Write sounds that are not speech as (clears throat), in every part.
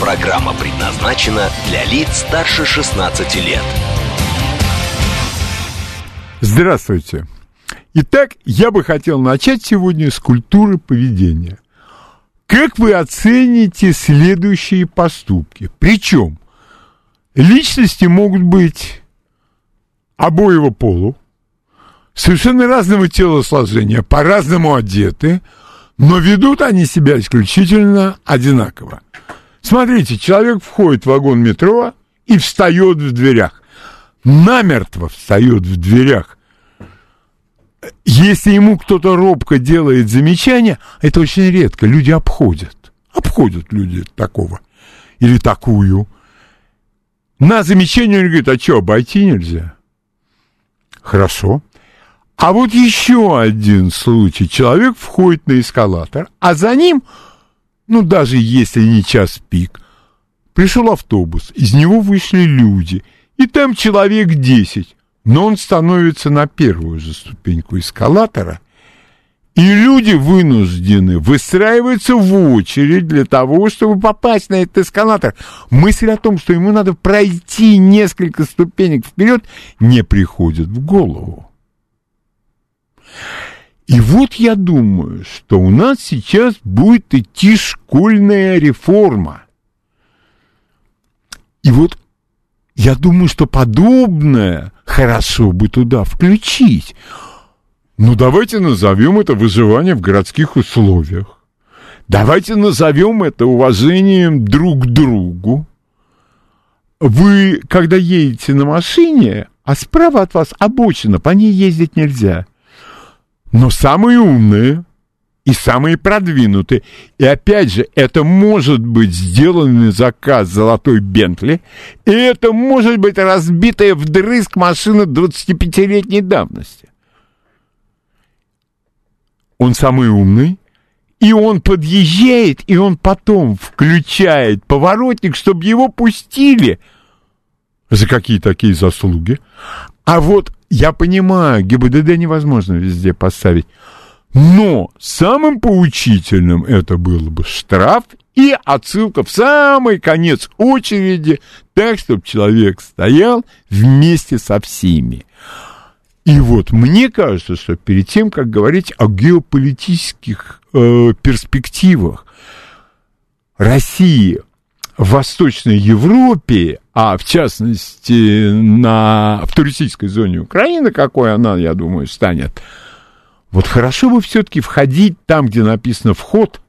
Программа предназначена для лиц старше 16 лет. Здравствуйте. Итак, я бы хотел начать сегодня с культуры поведения. Как вы оцените следующие поступки? Причем личности могут быть обоего полу, совершенно разного телосложения, по-разному одеты, но ведут они себя исключительно одинаково. Смотрите, человек входит в вагон метро и встает в дверях. Намертво встает в дверях. Если ему кто-то робко делает замечание, это очень редко. Люди обходят. Обходят люди такого. Или такую. На замечание он говорит, а что, обойти нельзя? Хорошо. А вот еще один случай. Человек входит на эскалатор, а за ним ну, даже если не час пик. Пришел автобус, из него вышли люди, и там человек десять, но он становится на первую же ступеньку эскалатора, и люди вынуждены выстраиваться в очередь для того, чтобы попасть на этот эскалатор. Мысль о том, что ему надо пройти несколько ступенек вперед, не приходит в голову. И вот я думаю, что у нас сейчас будет идти школьная реформа. И вот я думаю, что подобное хорошо бы туда включить. Ну, давайте назовем это выживание в городских условиях. Давайте назовем это уважением друг к другу. Вы, когда едете на машине, а справа от вас обочина, по ней ездить нельзя – но самые умные и самые продвинутые. И опять же, это может быть сделанный заказ золотой Бентли, и это может быть разбитая вдрызг машина 25-летней давности. Он самый умный, и он подъезжает, и он потом включает поворотник, чтобы его пустили. За какие такие заслуги? А вот я понимаю, ГИБДД невозможно везде поставить. Но самым поучительным это было бы штраф и отсылка в самый конец очереди, так, чтобы человек стоял вместе со всеми. И вот мне кажется, что перед тем, как говорить о геополитических э, перспективах России в Восточной Европе, а в частности на, в туристической зоне Украины, какой она, я думаю, станет, вот хорошо бы все-таки входить там, где написано «вход»,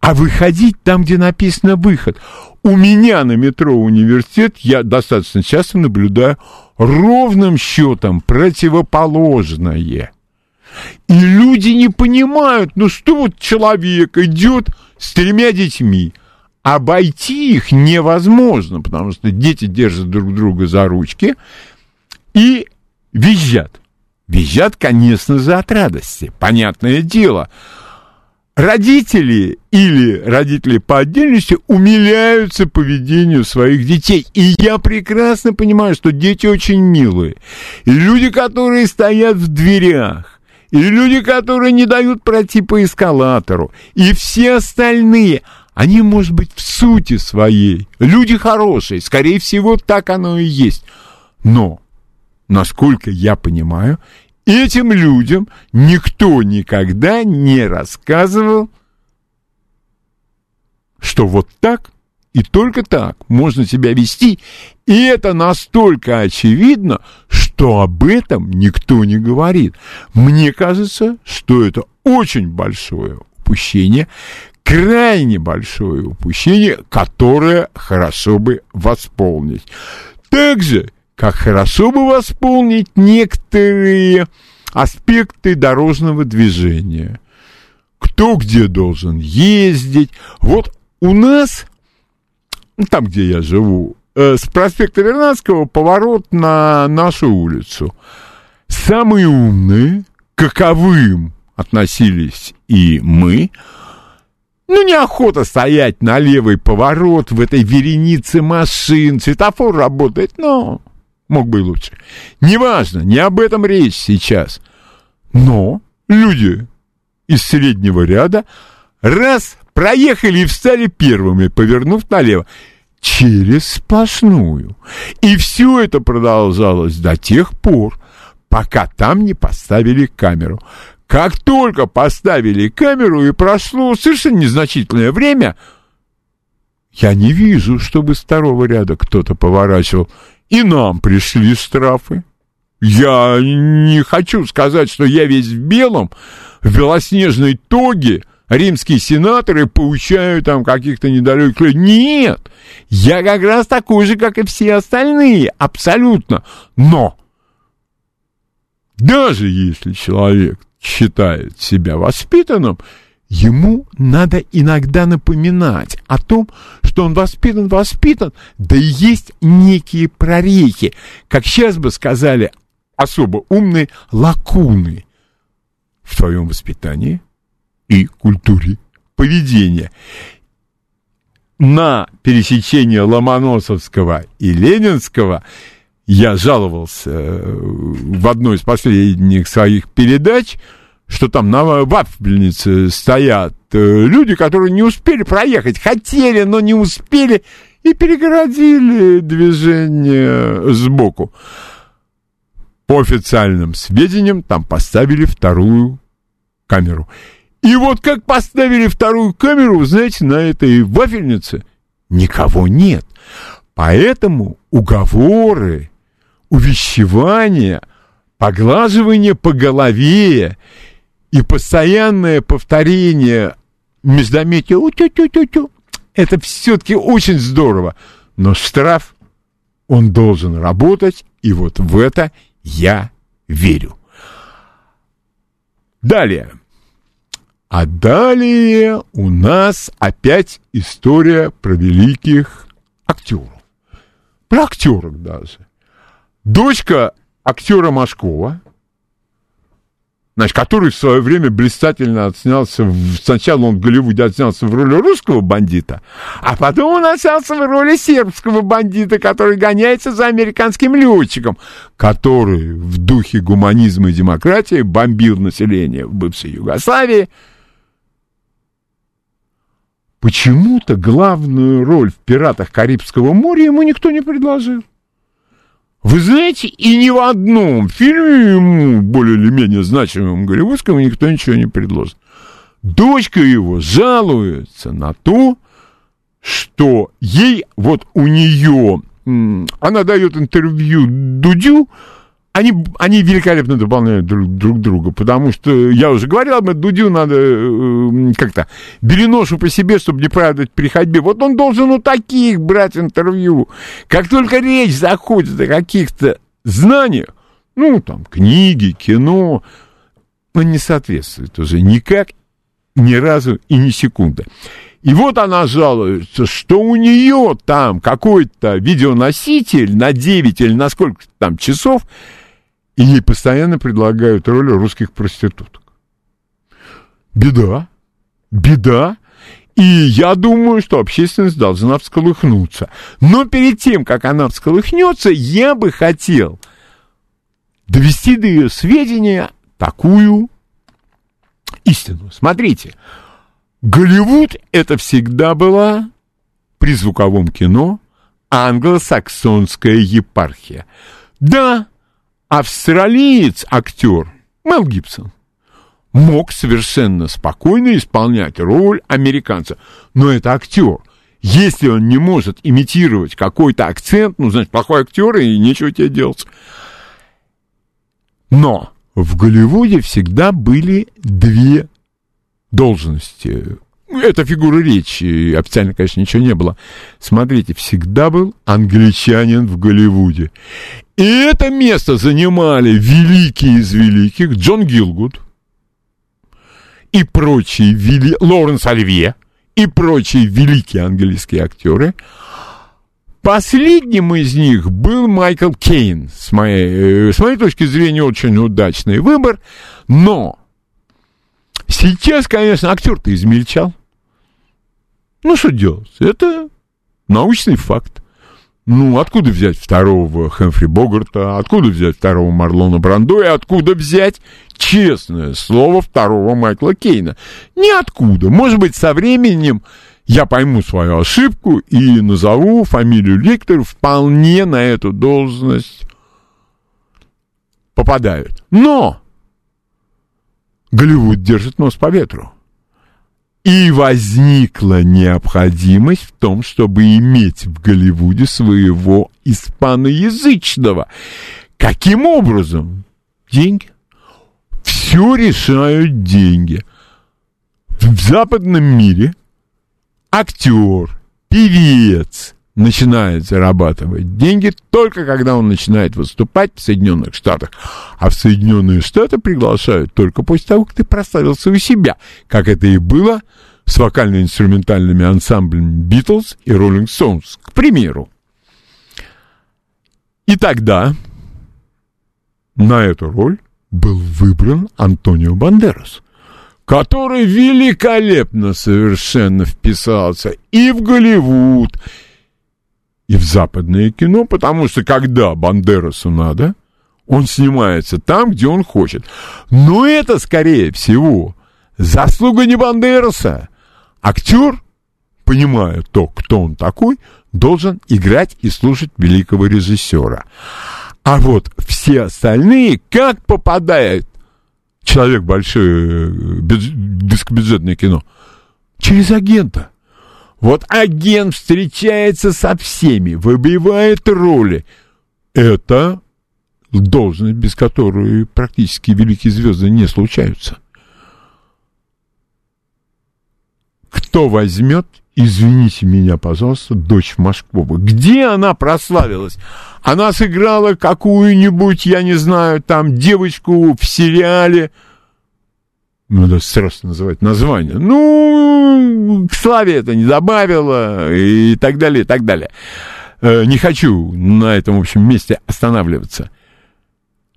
а выходить там, где написано «выход». У меня на метро университет я достаточно часто наблюдаю ровным счетом противоположное. И люди не понимают, ну что вот человек идет с тремя детьми, обойти их невозможно, потому что дети держат друг друга за ручки и визжат. Визжат, конечно же, от радости, понятное дело. Родители или родители по отдельности умиляются поведению своих детей. И я прекрасно понимаю, что дети очень милые. И люди, которые стоят в дверях, и люди, которые не дают пройти по эскалатору, и все остальные – они, может быть, в сути своей люди хорошие, скорее всего, так оно и есть. Но, насколько я понимаю, этим людям никто никогда не рассказывал, что вот так и только так можно себя вести. И это настолько очевидно, что об этом никто не говорит. Мне кажется, что это очень большое упущение, крайне большое упущение, которое хорошо бы восполнить. Так же, как хорошо бы восполнить некоторые аспекты дорожного движения. Кто где должен ездить. Вот у нас, ну, там, где я живу, э, с проспекта Вернадского поворот на нашу улицу. Самые умные, каковым относились и мы, ну, неохота стоять на левый поворот в этой веренице машин, светофор работает, но мог бы и лучше. Неважно, не об этом речь сейчас. Но люди из среднего ряда раз проехали и встали первыми, повернув налево, через сплошную. И все это продолжалось до тех пор, пока там не поставили камеру. Как только поставили камеру и прошло совершенно незначительное время, я не вижу, чтобы с второго ряда кто-то поворачивал. И нам пришли штрафы. Я не хочу сказать, что я весь в белом, в белоснежной тоге, римские сенаторы получают там каких-то недалеких людей. Нет! Я как раз такой же, как и все остальные, абсолютно. Но даже если человек считает себя воспитанным, ему надо иногда напоминать о том, что он воспитан, воспитан, да и есть некие прорехи, как сейчас бы сказали особо умные, лакуны в твоем воспитании и культуре поведения. На пересечение Ломоносовского и Ленинского я жаловался э, в одной из последних своих передач, что там на вафельнице стоят э, люди, которые не успели проехать, хотели, но не успели, и перегородили движение сбоку. По официальным сведениям, там поставили вторую камеру. И вот как поставили вторую камеру, знаете, на этой вафельнице никого нет. Поэтому уговоры увещевание, поглаживание по голове и постоянное повторение междометия «у-тю-тю-тю-тю» это все-таки очень здорово. Но штраф, он должен работать, и вот в это я верю. Далее. А далее у нас опять история про великих актеров. Про актеров даже. Дочка актера Машкова, значит, который в свое время блистательно отснялся, в, сначала он в Голливуде отснялся в роли русского бандита, а потом он отснялся в роли сербского бандита, который гоняется за американским летчиком, который в духе гуманизма и демократии бомбил население в бывшей Югославии. Почему-то главную роль в «Пиратах Карибского моря» ему никто не предложил. Вы знаете, и ни в одном фильме ему, более или менее значимым голливудскому, никто ничего не предложит. Дочка его жалуется на то, что ей, вот у нее, она дает интервью Дудю, они, они великолепно дополняют друг, друг друга, потому что, я уже говорил об этом, Дудю надо э, как-то береношу по себе, чтобы не правдать при ходьбе. Вот он должен у таких брать интервью. Как только речь заходит о каких-то знаниях, ну, там, книги, кино, он не соответствует уже никак, ни разу и ни секунды. И вот она жалуется, что у нее там какой-то видеоноситель на 9 или на сколько там часов – и ей постоянно предлагают роли русских проституток. Беда. Беда. И я думаю, что общественность должна всколыхнуться. Но перед тем, как она всколыхнется, я бы хотел довести до ее сведения такую истину. Смотрите, Голливуд это всегда была при звуковом кино англосаксонская епархия. Да, австралиец, актер Мел Гибсон, мог совершенно спокойно исполнять роль американца. Но это актер. Если он не может имитировать какой-то акцент, ну, значит, плохой актер, и нечего тебе делать. Но в Голливуде всегда были две должности. Это фигура речи, официально, конечно, ничего не было. Смотрите, всегда был англичанин в Голливуде. И это место занимали великие из великих Джон Гилгуд и прочие, вели... Лоренс Оливье и прочие великие английские актеры. Последним из них был Майкл Кейн. С моей, э, с моей точки зрения, очень удачный выбор. Но сейчас, конечно, актер-то измельчал. Ну, что делать? Это научный факт. Ну, откуда взять второго Хэмфри Богарта? Откуда взять второго Марлона Брандо? И откуда взять, честное слово, второго Майкла Кейна? Ниоткуда. Может быть, со временем я пойму свою ошибку и назову фамилию Ликтор вполне на эту должность попадают. Но Голливуд держит нос по ветру. И возникла необходимость в том, чтобы иметь в Голливуде своего испаноязычного. Каким образом? Деньги. Все решают деньги. В западном мире актер, певец начинает зарабатывать деньги только когда он начинает выступать в Соединенных Штатах. А в Соединенные Штаты приглашают только после того, как ты прославился у себя, как это и было с вокально-инструментальными ансамблями Beatles и Rolling Stones, к примеру. И тогда на эту роль был выбран Антонио Бандерас, который великолепно совершенно вписался и в Голливуд, и в западное кино, потому что когда Бандерасу надо, он снимается там, где он хочет. Но это, скорее всего, заслуга не Бандераса. Актер, понимая то, кто он такой, должен играть и слушать великого режиссера. А вот все остальные, как попадает человек большое бескобюджетное кино? Через агента. Вот агент встречается со всеми, выбивает роли. Это должность, без которой практически великие звезды не случаются. Кто возьмет, извините меня, пожалуйста, дочь Машкова? Где она прославилась? Она сыграла какую-нибудь, я не знаю, там девочку в сериале. Надо сразу называть название. Ну, славе это не добавило и так далее, и так далее. Э, не хочу на этом, в общем, месте останавливаться.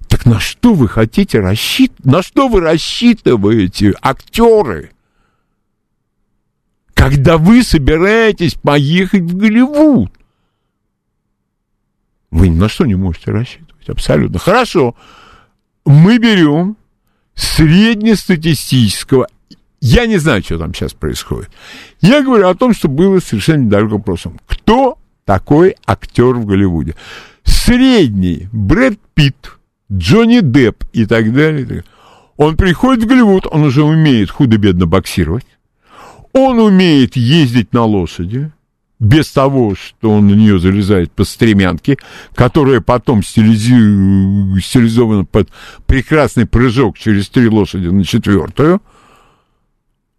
Так на что вы хотите рассчитывать? На что вы рассчитываете, актеры? когда вы собираетесь поехать в Голливуд. Вы ни на что не можете рассчитывать, абсолютно. Хорошо, мы берем среднестатистического, я не знаю, что там сейчас происходит. Я говорю о том, что было совершенно недалек вопросом. Кто такой актер в Голливуде? Средний Брэд Питт, Джонни Депп и так далее. Он приходит в Голливуд, он уже умеет худо-бедно боксировать. Он умеет ездить на лошади, без того, что он на нее залезает по стремянке, которая потом стилизи... стилизована под прекрасный прыжок через три лошади на четвертую.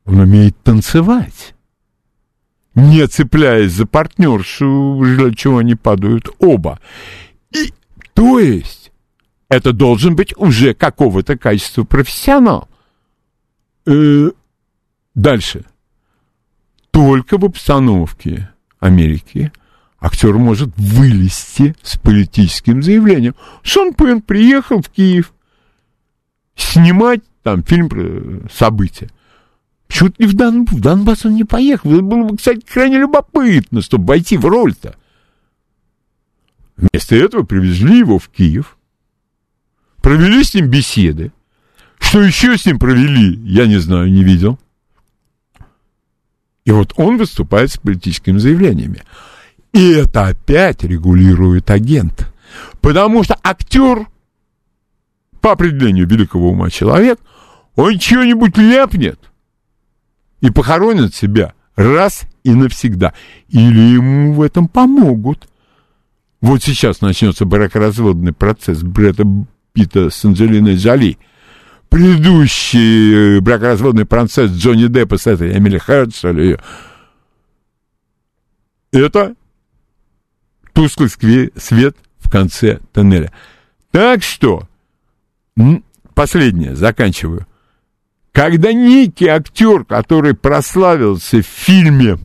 Он умеет танцевать, не цепляясь за партнершу, для чего они падают оба. И, то есть, это должен быть уже какого-то качества профессионал. Э, дальше только в обстановке Америки актер может вылезти с политическим заявлением. Шон Пен приехал в Киев снимать там фильм про события. Почему-то не в, Дон, в Донбасс он не поехал. Это было бы, кстати, крайне любопытно, чтобы войти в роль-то. Вместо этого привезли его в Киев, провели с ним беседы. Что еще с ним провели, я не знаю, не видел. И вот он выступает с политическими заявлениями. И это опять регулирует агент. Потому что актер, по определению великого ума человек, он чего-нибудь ляпнет и похоронит себя раз и навсегда. Или ему в этом помогут. Вот сейчас начнется бракоразводный процесс Брэда Питта с Анджелиной Джоли – предыдущий э, бракоразводный процесс Джонни Деппа с этой Эмили Херцель. Это тусклый свет в конце тоннеля. Так что, последнее, заканчиваю. Когда некий актер, который прославился в фильме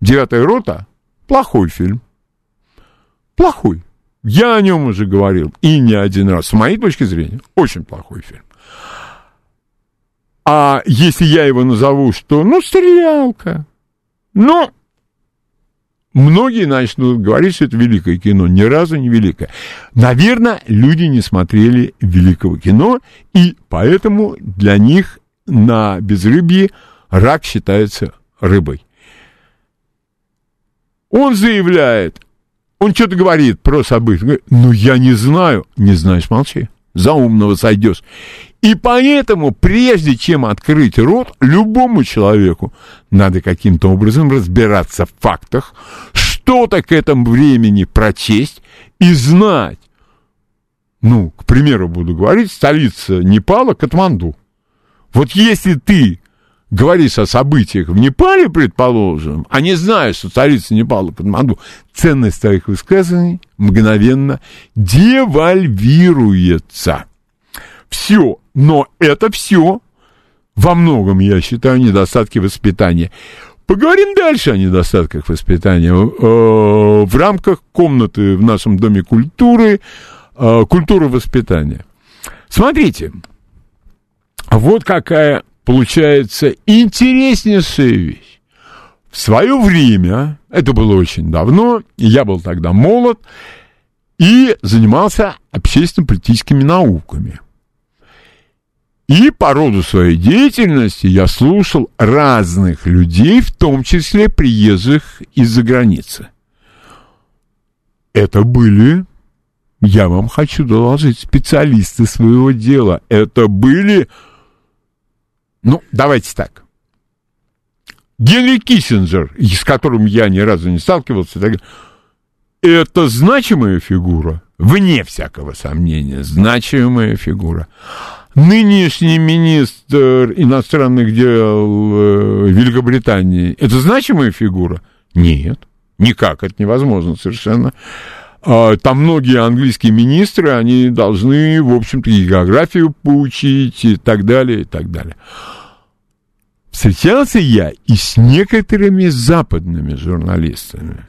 «Девятая рота», плохой фильм, Плохой. Я о нем уже говорил, и не один раз. С моей точки зрения, очень плохой фильм. А если я его назову, что, ну, стрелялка, ну, многие начнут говорить, что это великое кино. Ни разу не великое. Наверное, люди не смотрели великого кино, и поэтому для них на безрыбье рак считается рыбой. Он заявляет, он что-то говорит про события. Говорит, ну, я не знаю. Не знаешь, молчи. За умного сойдешь. И поэтому, прежде чем открыть рот, любому человеку надо каким-то образом разбираться в фактах, что-то к этому времени прочесть и знать. Ну, к примеру, буду говорить, столица Непала Катманду. Вот если ты говоришь о событиях в Непале, предположим, а не знаешь, что царица Непала Катманду, ценность твоих высказываний мгновенно девальвируется. Все. Но это все во многом, я считаю, недостатки воспитания. Поговорим дальше о недостатках воспитания. Э, в рамках комнаты в нашем Доме культуры э, культура воспитания. Смотрите, вот какая получается интереснейшая вещь. В свое время, это было очень давно, я был тогда молод и занимался общественно-политическими науками. И по роду своей деятельности я слушал разных людей, в том числе приезжих из-за границы. Это были, я вам хочу доложить, специалисты своего дела. Это были ну, давайте так. Генри Киссинджер, с которым я ни разу не сталкивался, так, это значимая фигура, вне всякого сомнения, значимая фигура. Нынешний министр иностранных дел э, Великобритании, это значимая фигура? Нет, никак, это невозможно совершенно. А, там многие английские министры, они должны, в общем-то, и географию поучить и так далее, и так далее. Встречался я и с некоторыми западными журналистами.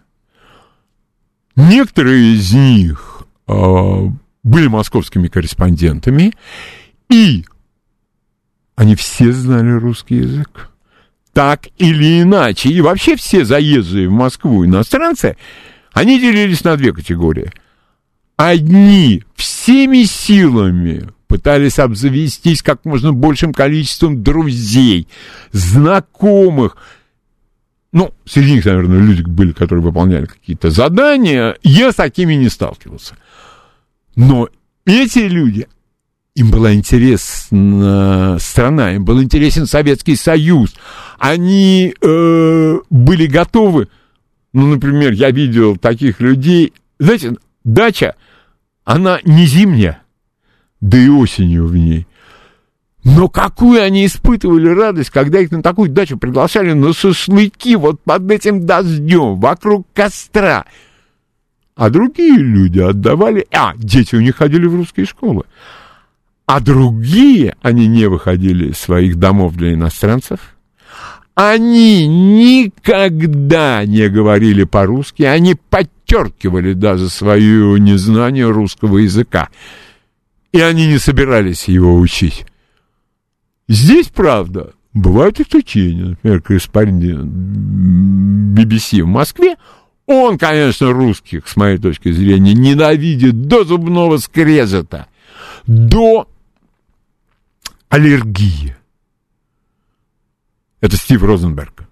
Некоторые из них э, были московскими корреспондентами, и они все знали русский язык. Так или иначе. И вообще все заезжие в Москву иностранцы – они делились на две категории. Одни всеми силами пытались обзавестись как можно большим количеством друзей, знакомых. Ну, среди них, наверное, люди были, которые выполняли какие-то задания. Я с такими не сталкивался. Но эти люди, им была интересна страна, им был интересен Советский Союз. Они э, были готовы ну, например, я видел таких людей. Знаете, дача, она не зимняя, да и осенью в ней. Но какую они испытывали радость, когда их на такую дачу приглашали на шашлыки вот под этим дождем, вокруг костра. А другие люди отдавали... А, дети у них ходили в русские школы. А другие, они не выходили из своих домов для иностранцев, они никогда не говорили по-русски, они подчеркивали даже свое незнание русского языка. И они не собирались его учить. Здесь, правда, бывают исключения. Например, корреспондент BBC в Москве, он, конечно, русских, с моей точки зрения, ненавидит до зубного скрежета, до аллергии. Это Стив Розенберг.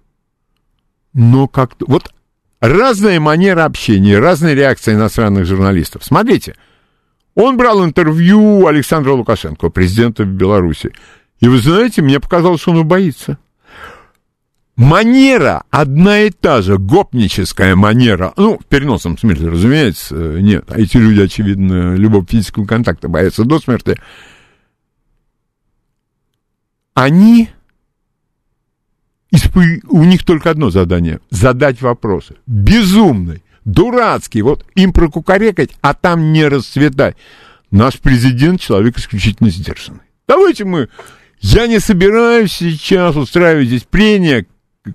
Но как-то... Вот разная манера общения, разные реакции иностранных журналистов. Смотрите, он брал интервью Александра Лукашенко, президента Беларуси. И вы знаете, мне показалось, что он боится. Манера одна и та же, гопническая манера, ну, в переносном смысле, разумеется, нет, а эти люди, очевидно, любого физического контакта боятся до смерти. Они у них только одно задание – задать вопросы. Безумный, дурацкий, вот им прокукарекать, а там не расцветать. Наш президент человек исключительно сдержанный. Давайте мы... Я не собираюсь сейчас устраивать здесь прения,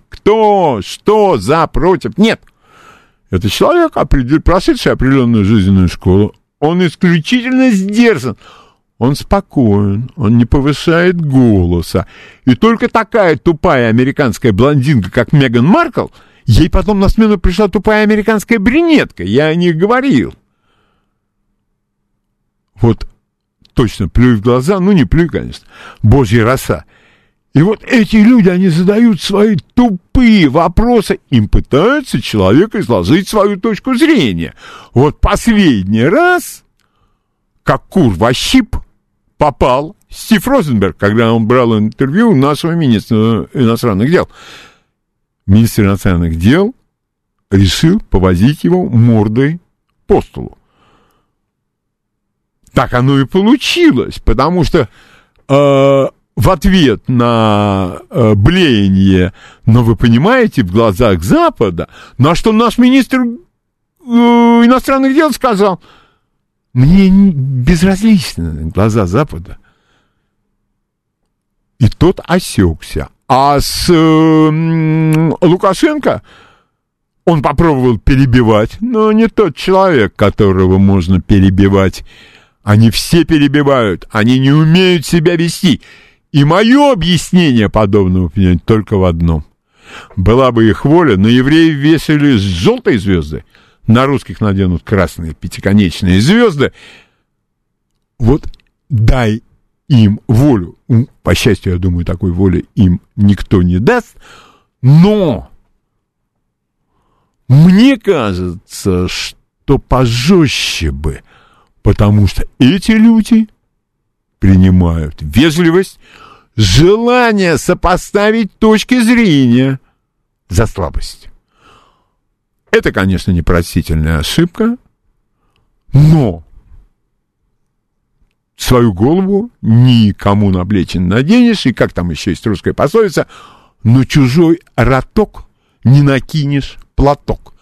кто, что, за, против. Нет. Это человек, прошедший определенную жизненную школу. Он исключительно сдержан. Он спокоен, он не повышает голоса. И только такая тупая американская блондинка, как Меган Маркл, ей потом на смену пришла тупая американская брюнетка. Я о них говорил. Вот точно плюй в глаза, ну не плюй, конечно, божья роса. И вот эти люди, они задают свои тупые вопросы, им пытаются человека изложить свою точку зрения. Вот последний раз, как кур во попал Стив Розенберг, когда он брал интервью у нашего министра иностранных дел. Министр иностранных дел решил повозить его мордой по столу. Так оно и получилось, потому что э, в ответ на э, блеяние, но вы понимаете, в глазах Запада, на что наш министр э, иностранных дел сказал – мне безразличны глаза Запада. И тот осекся. А с э, Лукашенко он попробовал перебивать, но не тот человек, которого можно перебивать. Они все перебивают, они не умеют себя вести. И мое объяснение подобного только в одном. Была бы их воля, но евреи весили с желтой звезды – на русских наденут красные пятиконечные звезды. Вот дай им волю. По счастью, я думаю, такой воли им никто не даст. Но мне кажется, что пожестче бы, потому что эти люди принимают вежливость, желание сопоставить точки зрения за слабость. Это, конечно, непростительная ошибка, но свою голову никому на плечи не наденешь, и как там еще есть русская пословица, но чужой роток не накинешь платок.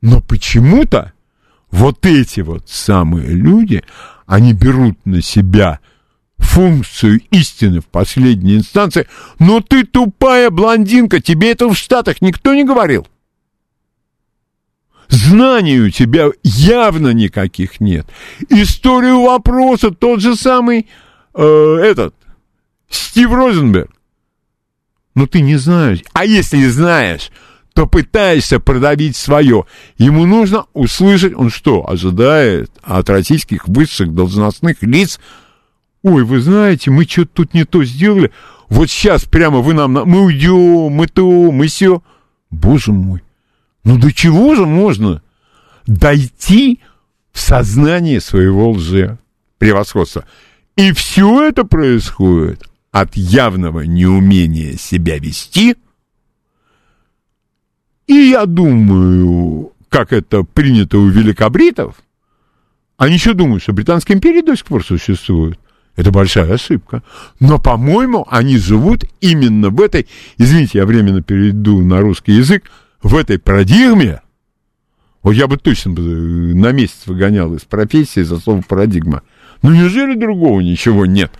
Но почему-то вот эти вот самые люди, они берут на себя функцию истины в последней инстанции, но ты тупая блондинка, тебе это в Штатах никто не говорил знаний у тебя явно никаких нет. Историю вопроса тот же самый э, этот Стив Розенберг. Но ты не знаешь. А если знаешь, то пытаешься продавить свое. Ему нужно услышать, он что, ожидает от российских высших должностных лиц, ой, вы знаете, мы что-то тут не то сделали, вот сейчас прямо вы нам, мы уйдем, мы то, мы все. Боже мой, ну до чего же можно дойти в сознание своего лже превосходства? И все это происходит от явного неумения себя вести. И я думаю, как это принято у великобритов, они еще думают, что Британская империя до сих пор существует. Это большая ошибка. Но, по-моему, они живут именно в этой, извините, я временно перейду на русский язык, в этой парадигме, вот я бы точно э, на месяц выгонял из профессии за слово парадигма. Ну неужели другого ничего нет?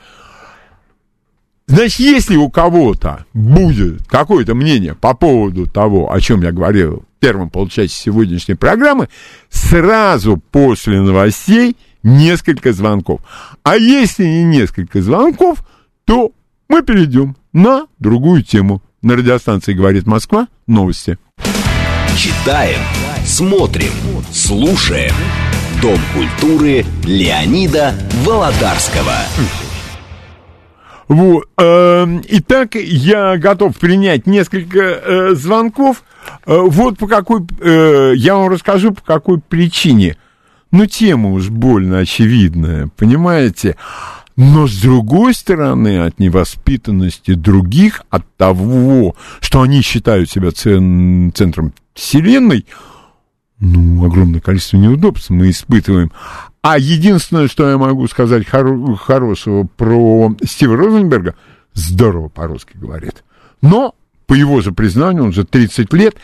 Значит, если у кого-то будет какое-то мнение по поводу того, о чем я говорил в первом полчасе сегодняшней программы, сразу после новостей несколько звонков. А если не несколько звонков, то мы перейдем на другую тему. На радиостанции «Говорит Москва» новости. Читаем, смотрим, слушаем. Дом культуры Леонида Володарского. Вот, э, итак, я готов принять несколько э, звонков. Э, вот по какой, э, я вам расскажу, по какой причине. Ну, тема уж больно очевидная, понимаете? Но с другой стороны, от невоспитанности других, от того, что они считают себя цен, центром Вселенной, ну, огромное количество неудобств мы испытываем. А единственное, что я могу сказать хоро- хорошего про Стива Розенберга, здорово по-русски говорит. Но, по его же признанию, он же 30 лет,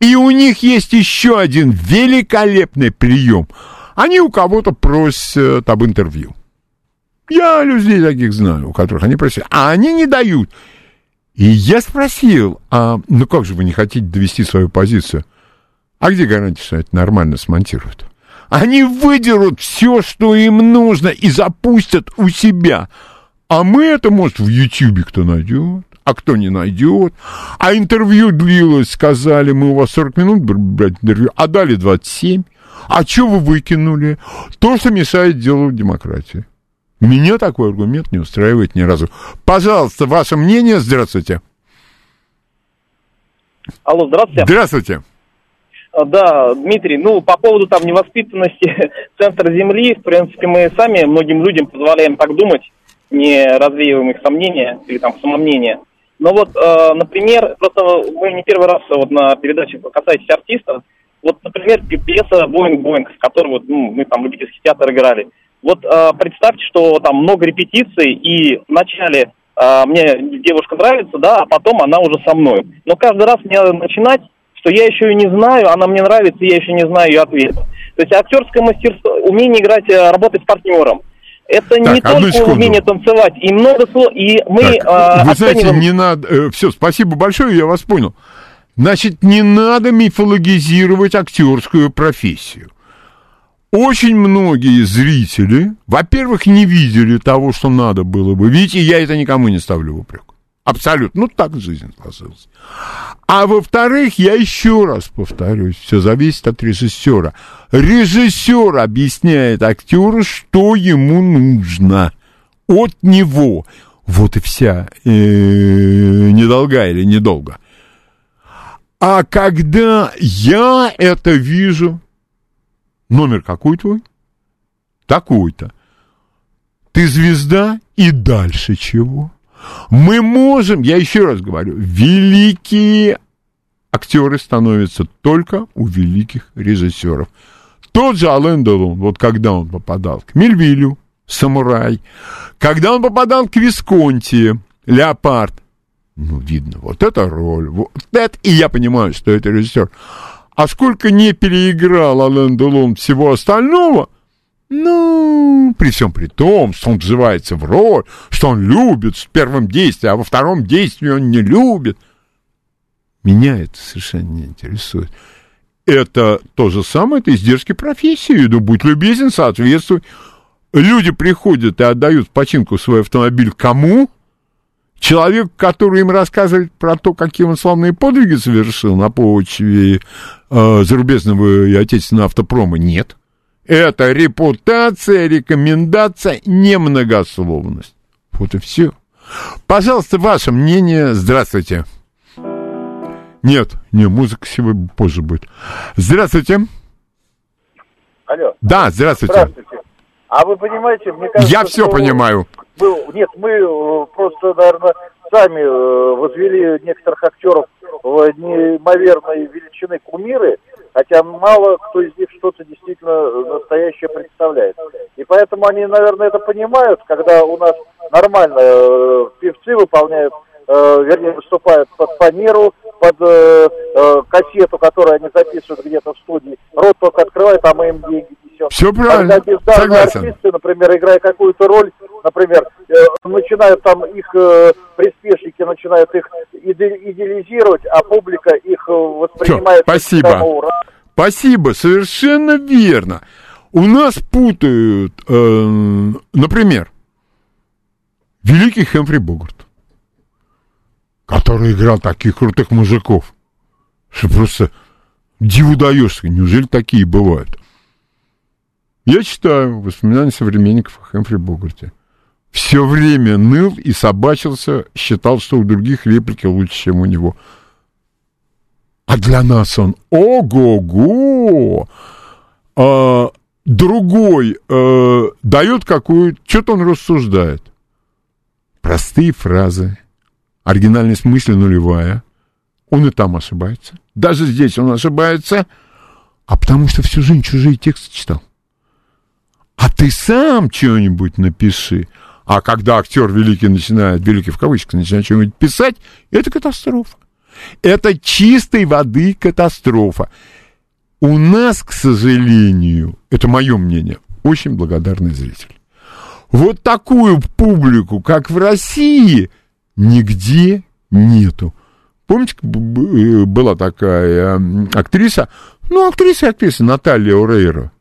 и у них есть еще один великолепный прием. Они у кого-то просят об интервью. Я людей таких знаю, у которых они просят, а они не дают. И я спросил, а ну как же вы не хотите довести свою позицию? А где гарантия, что это нормально смонтируют? Они выдерут все, что им нужно, и запустят у себя. А мы это, может, в Ютьюбе кто найдет, а кто не найдет. А интервью длилось, сказали, мы у вас 40 минут брать интервью, а дали 27. А что вы выкинули? То, что мешает делу демократии. Меня такой аргумент не устраивает ни разу. Пожалуйста, ваше мнение. Здравствуйте. Алло, здравствуйте. Здравствуйте. А, Да, Дмитрий, ну, по поводу там невоспитанности (laughs) центра Земли, в принципе, мы сами многим людям позволяем так думать, не развеиваем их сомнения или там самомнение. Но вот, э, например, просто мы не первый раз вот на передаче касаетесь артистов, вот, например, пьеса «Боинг-Боинг», в которой вот, ну, мы там любительский театр играли. Вот э, представьте, что там много репетиций, и вначале э, мне девушка нравится, да, а потом она уже со мной. Но каждый раз мне надо начинать, что я еще ее не знаю, она мне нравится, и я еще не знаю ее ответа. То есть актерское мастерство, умение играть, э, работать с партнером. Это не Так, одну только секунду. умение танцевать, и много слов, и мы Так, э, вы знаете, оцениваем- не надо... все, спасибо большое, я вас понял. Значит, не надо мифологизировать актерскую профессию. Очень многие зрители, во-первых, не видели того, что надо было бы. Видите, я это никому не ставлю в упрек. Абсолютно. Ну, так жизнь сложилась. А во-вторых, я еще раз повторюсь, все зависит от режиссера. Режиссер объясняет актеру, что ему нужно от него. Вот и вся э, недолга или недолго. А когда я это вижу, номер какой твой? Такой-то. Ты звезда и дальше чего? Мы можем, я еще раз говорю, великие актеры становятся только у великих режиссеров. Тот же Ален Делон, вот когда он попадал к Мельвилю, Самурай, когда он попадал к Висконти, Леопард, ну, видно, вот это роль, вот это, и я понимаю, что это режиссер. А сколько не переиграл Ален Делон всего остального, ну, при всем при том, что он вживается в роль, что он любит в первом действии, а во втором действии он не любит. Меня это совершенно не интересует. Это то же самое, это издержки профессии. Ну, будь любезен, соответствуй. Люди приходят и отдают в починку свой автомобиль кому? Человек, который им рассказывает про то, какие он славные подвиги совершил на почве э, зарубежного и отечественного автопрома, нет. Это репутация, рекомендация, немногословность. Вот и все. Пожалуйста, ваше мнение. Здравствуйте. Нет, не, музыка сегодня позже будет. Здравствуйте. Алло. Да, здравствуйте. Здравствуйте. А вы понимаете, мне кажется, Я все что понимаю. Мы- нет, мы э, просто, наверное, сами э, возвели некоторых актеров в неимоверной величины кумиры, хотя мало кто из них что-то действительно настоящее представляет. И поэтому они, наверное, это понимают, когда у нас нормально э, певцы выполняют, вернее, выступают под фанеру, под э, э, кассету, которую они записывают где-то в студии. Рот только открывает, а мы им деньги несем. Все правильно. Когда бездарные Согласен. артисты, например, играя какую-то роль, например, э, начинают там их э, приспешники начинают их иде- идеализировать, а публика их э, воспринимает Всё, спасибо. Спасибо, совершенно верно. У нас путают, э, например, великий Хэмфри Богарт, который играл таких крутых мужиков, что просто диву даешься, неужели такие бывают? Я читаю воспоминания современников о Хэмфри Богарте. Все время ныл и собачился, считал, что у других реплики лучше, чем у него. А для нас он ого-го! А, другой э, дает какую... Что-то он рассуждает. Простые фразы. Оригинальность мысли нулевая. Он и там ошибается. Даже здесь он ошибается. А потому что всю жизнь чужие тексты читал. А ты сам что-нибудь напиши. А когда актер великий начинает, великий в кавычках, начинает что-нибудь писать, это катастрофа. Это чистой воды катастрофа. У нас, к сожалению, это мое мнение, очень благодарный зритель. Вот такую публику, как в России, нигде нету. Помните, б- была такая актриса, Ну, актриса актриса Наталья Урейра.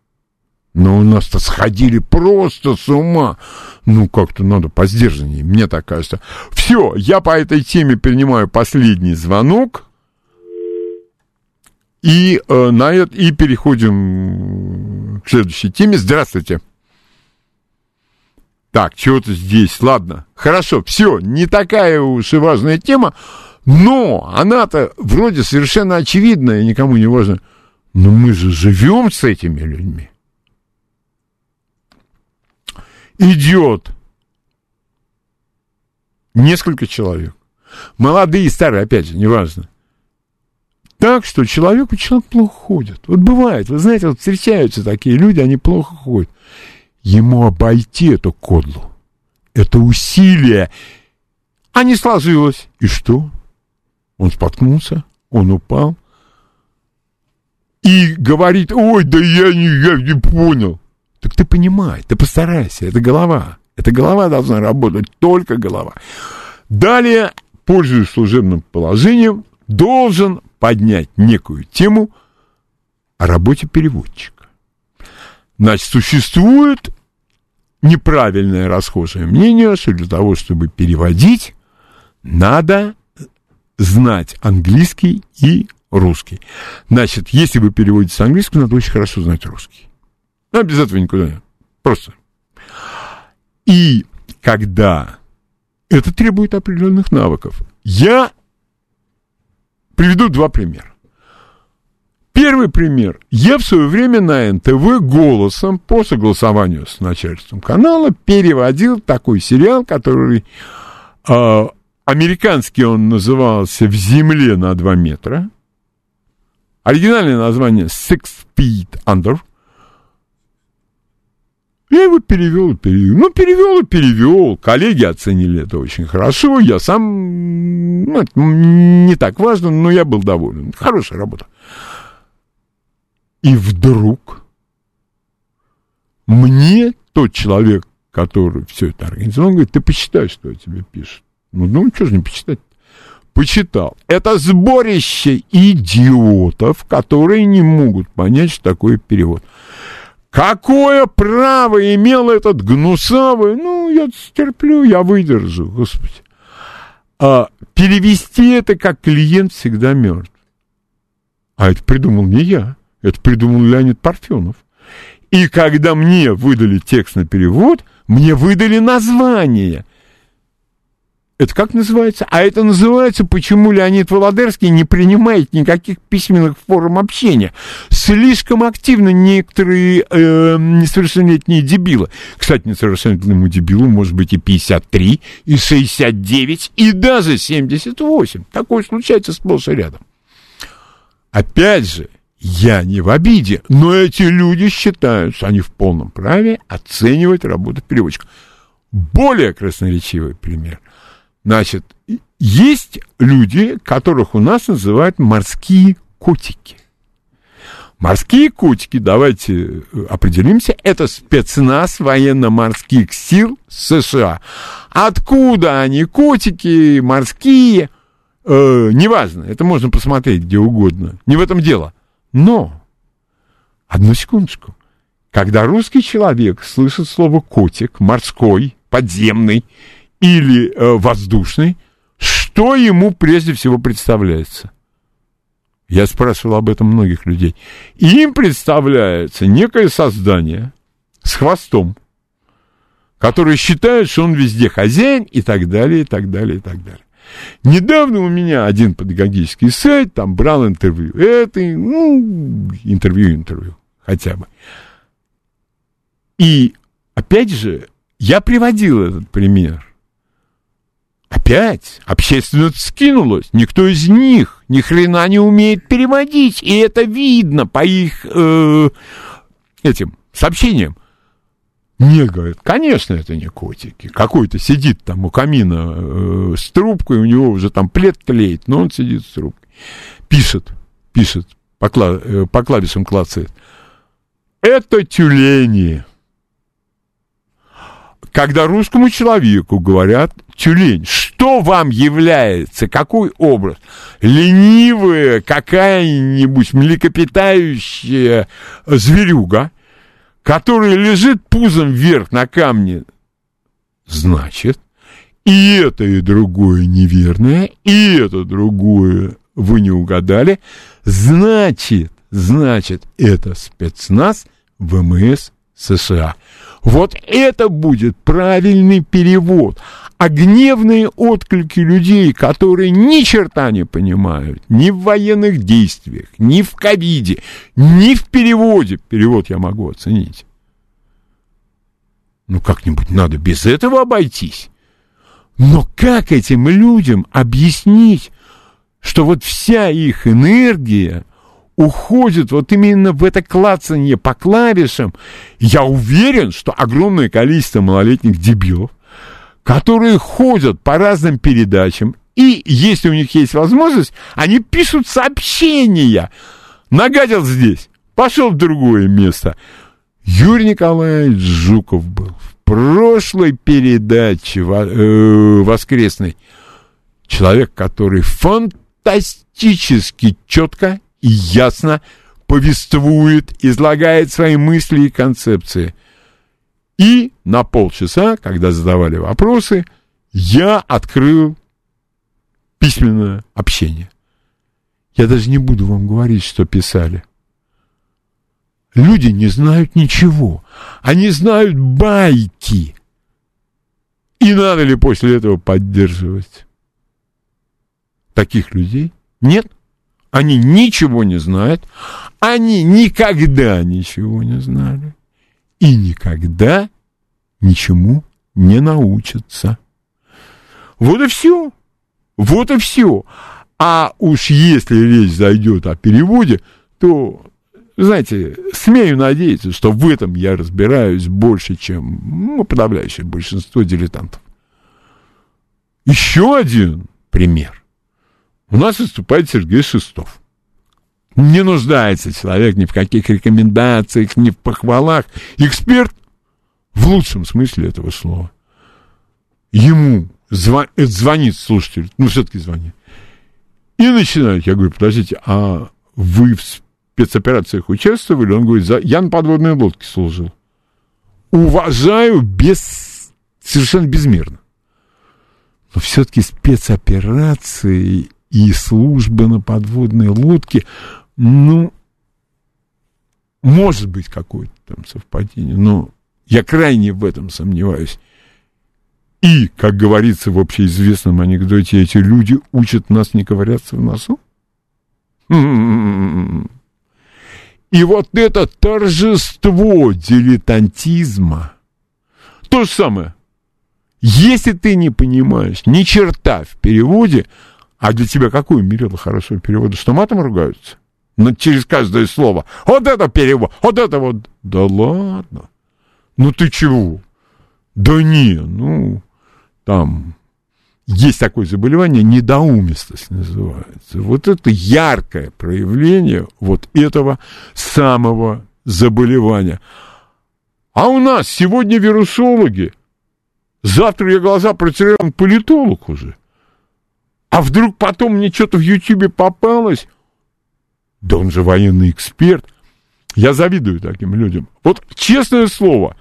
Но у нас-то сходили просто с ума. Ну, как-то надо по сдержаннее, мне так кажется. Все, я по этой теме принимаю последний звонок. И, э, на это, и переходим к следующей теме. Здравствуйте. Так, чего-то здесь, ладно. Хорошо, все, не такая уж и важная тема, но она-то вроде совершенно очевидная, никому не важна. Но мы же живем с этими людьми. Идет несколько человек. Молодые и старые, опять же, неважно. Так что человеку человек плохо ходит. Вот бывает, вы знаете, вот встречаются такие люди, они плохо ходят. Ему обойти эту кодлу, это усилие, а не сложилось. И что? Он споткнулся, он упал. И говорит, ой, да я не, я не понял. Так ты понимай, ты постарайся, это голова. Эта голова должна работать, только голова. Далее, пользуясь служебным положением, должен поднять некую тему о работе переводчика. Значит, существует неправильное расхожее мнение, что для того, чтобы переводить, надо знать английский и русский. Значит, если вы переводите с английского, надо очень хорошо знать русский. Ну, без этого никуда нет. Просто. И когда это требует определенных навыков, я приведу два примера. Первый пример. Я в свое время на НТВ голосом по согласованию с начальством канала переводил такой сериал, который э, американский он назывался «В земле на 2 метра». Оригинальное название «Six Feet Under». Я его перевел перевел. Ну, перевел и перевел. Коллеги оценили это очень хорошо. Я сам, ну, это не так важно, но я был доволен. Хорошая работа. И вдруг мне тот человек, который все это организовал, говорит, ты почитай, что я тебе пишут. Ну, ну, что же не почитать? Почитал. Это сборище идиотов, которые не могут понять, что такое перевод. Какое право имел этот гнусавый? Ну, я стерплю, я выдержу, господи. А перевести это как клиент всегда мертв. А это придумал не я, это придумал Леонид Парфенов. И когда мне выдали текст на перевод, мне выдали название – это как называется? А это называется, почему Леонид Володерский не принимает никаких письменных форм общения. Слишком активно некоторые э, несовершеннолетние дебилы. Кстати, несовершеннолетнему дебилу может быть и 53, и 69, и даже 78. Такое случается сплошь и рядом. Опять же, я не в обиде, но эти люди считают, что они в полном праве оценивать работу переводчика. Более красноречивый пример – Значит, есть люди, которых у нас называют морские котики. Морские котики, давайте э, определимся, это спецназ военно-морских сил США. Откуда они, котики, морские, э, неважно, это можно посмотреть где угодно, не в этом дело. Но, одну секундочку, когда русский человек слышит слово котик, морской, подземный, или э, воздушный, что ему прежде всего представляется? Я спрашивал об этом многих людей. Им представляется некое создание с хвостом, которое считает, что он везде хозяин и так далее, и так далее, и так далее. Недавно у меня один педагогический сайт, там брал интервью. Это, ну, интервью, интервью, хотя бы. И, опять же, я приводил этот пример. Опять общественность скинулась. Никто из них ни хрена не умеет переводить. И это видно по их э, этим сообщениям. Нет, говорят, конечно, это не котики. Какой-то сидит там у камина э, с трубкой, у него уже там плед тлеет, но он сидит с трубкой. Пишет, пишет, по, кла э, по клавишам клацает. Это тюлени. когда русскому человеку говорят тюлень, что вам является, какой образ? Ленивая какая-нибудь млекопитающая зверюга, которая лежит пузом вверх на камне, значит, и это, и другое неверное, и это другое вы не угадали, значит, значит, это спецназ ВМС США. Вот это будет правильный перевод. А гневные отклики людей, которые ни черта не понимают, ни в военных действиях, ни в ковиде, ни в переводе, перевод я могу оценить. Ну, как-нибудь надо без этого обойтись. Но как этим людям объяснить, что вот вся их энергия уходит вот именно в это клацанье по клавишам, я уверен, что огромное количество малолетних дебилов, которые ходят по разным передачам, и если у них есть возможность, они пишут сообщения. Нагадил здесь, пошел в другое место. Юрий Николаевич Жуков был в прошлой передаче э, воскресной. Человек, который фантастически четко и ясно повествует, излагает свои мысли и концепции. И на полчаса, когда задавали вопросы, я открыл письменное общение. Я даже не буду вам говорить, что писали. Люди не знают ничего. Они знают байки. И надо ли после этого поддерживать? Таких людей нет. Они ничего не знают, они никогда ничего не знали и никогда ничему не научатся. Вот и все. Вот и все. А уж если речь зайдет о переводе, то, знаете, смею надеяться, что в этом я разбираюсь больше, чем ну, подавляющее большинство дилетантов. Еще один пример. У нас выступает Сергей Шестов. Не нуждается человек ни в каких рекомендациях, ни в похвалах. Эксперт в лучшем смысле этого слова. Ему зв... звонит слушатель, ну, все-таки звонит. И начинает, я говорю, подождите, а вы в спецоперациях участвовали? Он говорит, я на подводной лодке служил. Уважаю без... совершенно безмерно. Но все-таки спецоперации и служба на подводной лодке, ну, может быть какое-то там совпадение, но я крайне в этом сомневаюсь. И, как говорится в общеизвестном анекдоте, эти люди учат нас не ковыряться в носу. И вот это торжество дилетантизма, то же самое. Если ты не понимаешь ни черта в переводе, а для тебя какое мерило хорошего перевода? Что матом ругаются? Ну, через каждое слово. Вот это перевод, вот это вот. Да ладно. Ну ты чего? Да не, ну, там есть такое заболевание, недоумистость называется. Вот это яркое проявление вот этого самого заболевания. А у нас сегодня вирусологи. Завтра я глаза протеряю, он политолог уже. А вдруг потом мне что-то в Ютьюбе попалось? Да он же военный эксперт. Я завидую таким людям. Вот честное слово,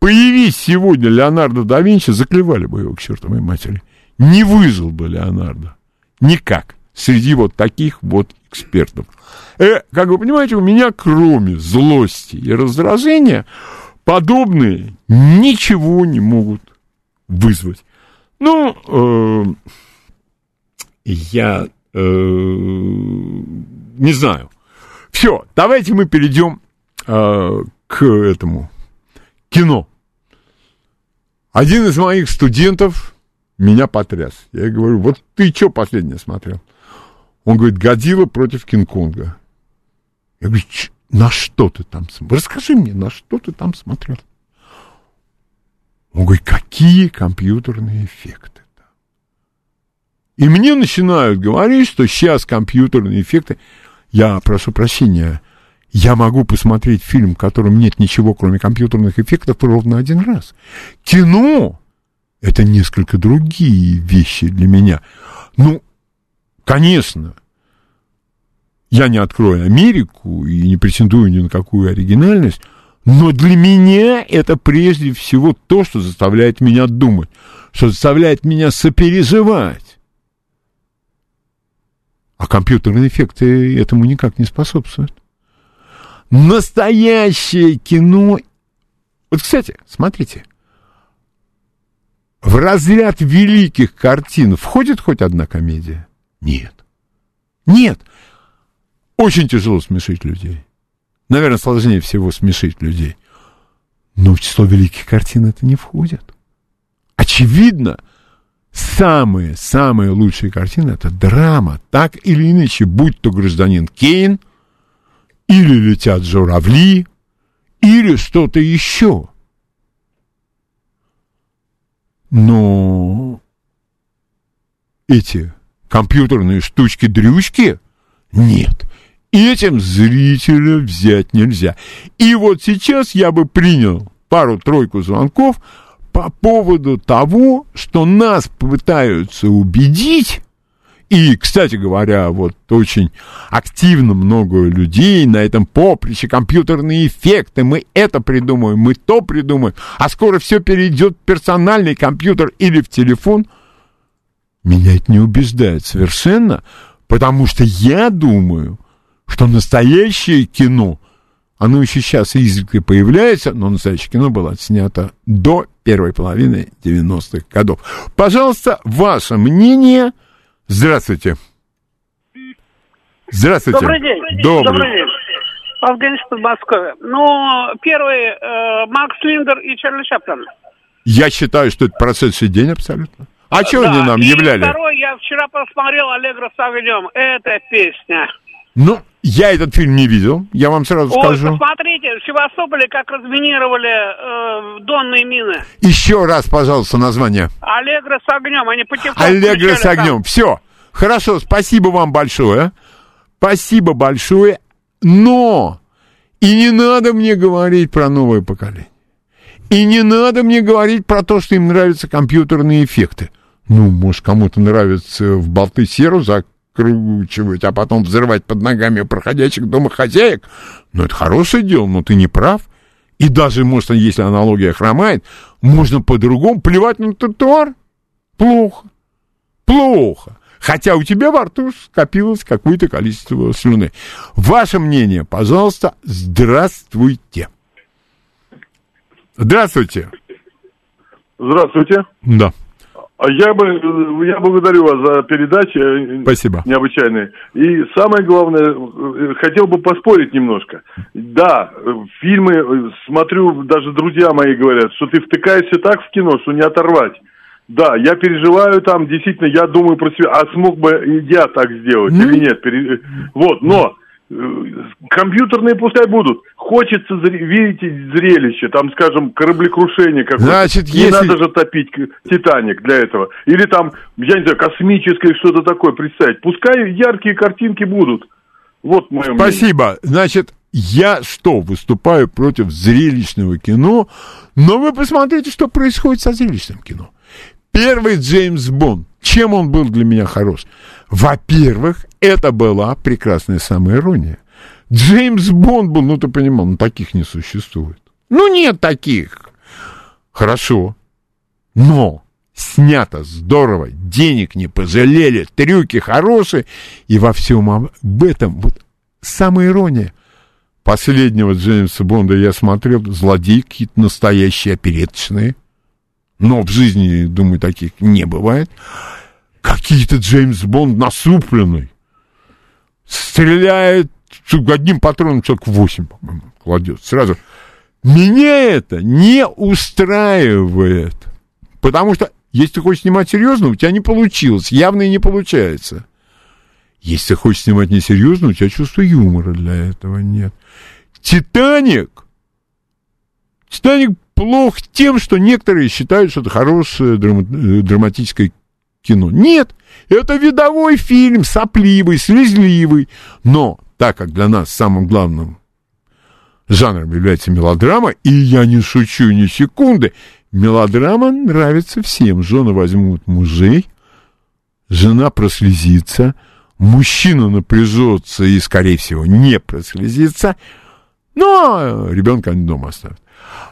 появись сегодня Леонардо да Винчи, заклевали бы его к чертовой матери. Не выжил бы Леонардо. Никак. Среди вот таких вот экспертов. Э, как вы понимаете, у меня кроме злости и раздражения подобные ничего не могут вызвать. Ну, э, я э, не знаю. Все, давайте мы перейдем э, к этому кино. Один из моих студентов меня потряс. Я говорю, вот ты что последнее смотрел? Он говорит, Годзилла против Кинг-Конга. Я говорю, на что ты там смотрел? Расскажи мне, на что ты там смотрел? Он говорит, какие компьютерные эффекты? И мне начинают говорить, что сейчас компьютерные эффекты, я прошу прощения, я могу посмотреть фильм, в котором нет ничего, кроме компьютерных эффектов, ровно один раз. Кино — это несколько другие вещи для меня. Ну, конечно, я не открою Америку и не претендую ни на какую оригинальность, но для меня это прежде всего то, что заставляет меня думать, что заставляет меня сопереживать. А компьютерные эффекты этому никак не способствуют. Настоящее кино... Вот, кстати, смотрите. В разряд великих картин входит хоть одна комедия? Нет. Нет. Очень тяжело смешить людей. Наверное, сложнее всего смешить людей. Но в число великих картин это не входит. Очевидно, самые-самые лучшие картины это драма, так или иначе, будь то гражданин Кейн, или летят журавли, или что-то еще. Но эти компьютерные штучки-дрючки нет. Этим зрителя взять нельзя. И вот сейчас я бы принял пару-тройку звонков по поводу того, что нас пытаются убедить, и, кстати говоря, вот очень активно много людей на этом поприще, компьютерные эффекты, мы это придумаем, мы то придумаем, а скоро все перейдет в персональный компьютер или в телефон. Меня это не убеждает совершенно, потому что я думаю, что настоящее кино, оно еще сейчас изредка появляется, но настоящее кино было снято до первой половины 90-х годов. Пожалуйста, ваше мнение. Здравствуйте. Здравствуйте. Добрый день. Добрый. Добрый день. Афганец Подмосковье. Ну, первый э, Макс Линдер и Чарли Чаплин. Я считаю, что это прошедший день абсолютно. А что Да, они нам и являли? второй, я вчера посмотрел «Аллегро с огнем». Это песня. Ну, я этот фильм не видел, я вам сразу Ой, скажу. посмотрите, в Севастополе как разминировали э, донные мины. Еще раз, пожалуйста, название. «Аллегро с огнем», они потихоньку... Аллегро с включали там. огнем. Все. Хорошо, спасибо вам большое. Спасибо большое. Но и не надо мне говорить про новое поколение. И не надо мне говорить про то, что им нравятся компьютерные эффекты. Ну, может, кому-то нравится в болты серу закручивать, а потом взрывать под ногами проходящих домохозяек. Ну, это хорошее дело, но ты не прав. И даже, может, если аналогия хромает, можно по-другому плевать на тротуар. Плохо. Плохо. Хотя у тебя во рту скопилось какое-то количество слюны. Ваше мнение, пожалуйста, здравствуйте. Здравствуйте. Здравствуйте. Да, Я бы, я благодарю вас за передачи э, спасибо. необычайные. И самое главное, э, хотел бы поспорить немножко. Да, э, фильмы смотрю, даже друзья мои говорят, что ты втыкаешься так в кино, что не оторвать. Да, я переживаю там, действительно, я думаю про себя, а смог бы я так сделать Ну. или нет. Пере- Вот, но э, компьютерные пускай будут. Хочется видеть зрелище, там, скажем, кораблекрушение какое-то. Значит, не если- надо же топить Титаник для этого. Или там, я не знаю, космическое что-то такое представить. Пускай яркие картинки будут. Вот мое мнение. Спасибо. Значит, я что, выступаю против зрелищного кино, но вы посмотрите, что происходит со зрелищным кино. Первый Джеймс Бонд. Чем он был для меня хорош? Во-первых, это была прекрасная самоирония. Джеймс Бонд был, ну ты понимал, ну таких не существует. Ну нет таких. Хорошо. Но снято здорово, денег не пожалели, трюки хорошие, и во всем об этом вот самая ирония. Последнего Джеймса Бонда я смотрел, злодеи какие-то настоящие, опереточные. Но в жизни, думаю, таких не бывает. Какие-то Джеймс Бонд насупленный. Стреляет одним патроном человек 8, по-моему, кладет. Сразу. Меня это не устраивает. Потому что, если ты хочешь снимать серьезно, у тебя не получилось. Явно и не получается. Если ты хочешь снимать несерьезно, у тебя чувства юмора для этого нет. Титаник. Титаник плох тем, что некоторые считают, что это хорошее драма- э, драматическое кино. Нет, это видовой фильм, сопливый, слезливый. Но так как для нас самым главным жанром является мелодрама, и я не шучу ни секунды. Мелодрама нравится всем. Жены возьмут мужей, жена прослезится, мужчина напряжется и, скорее всего, не прослезится, но ребенка они дома оставят.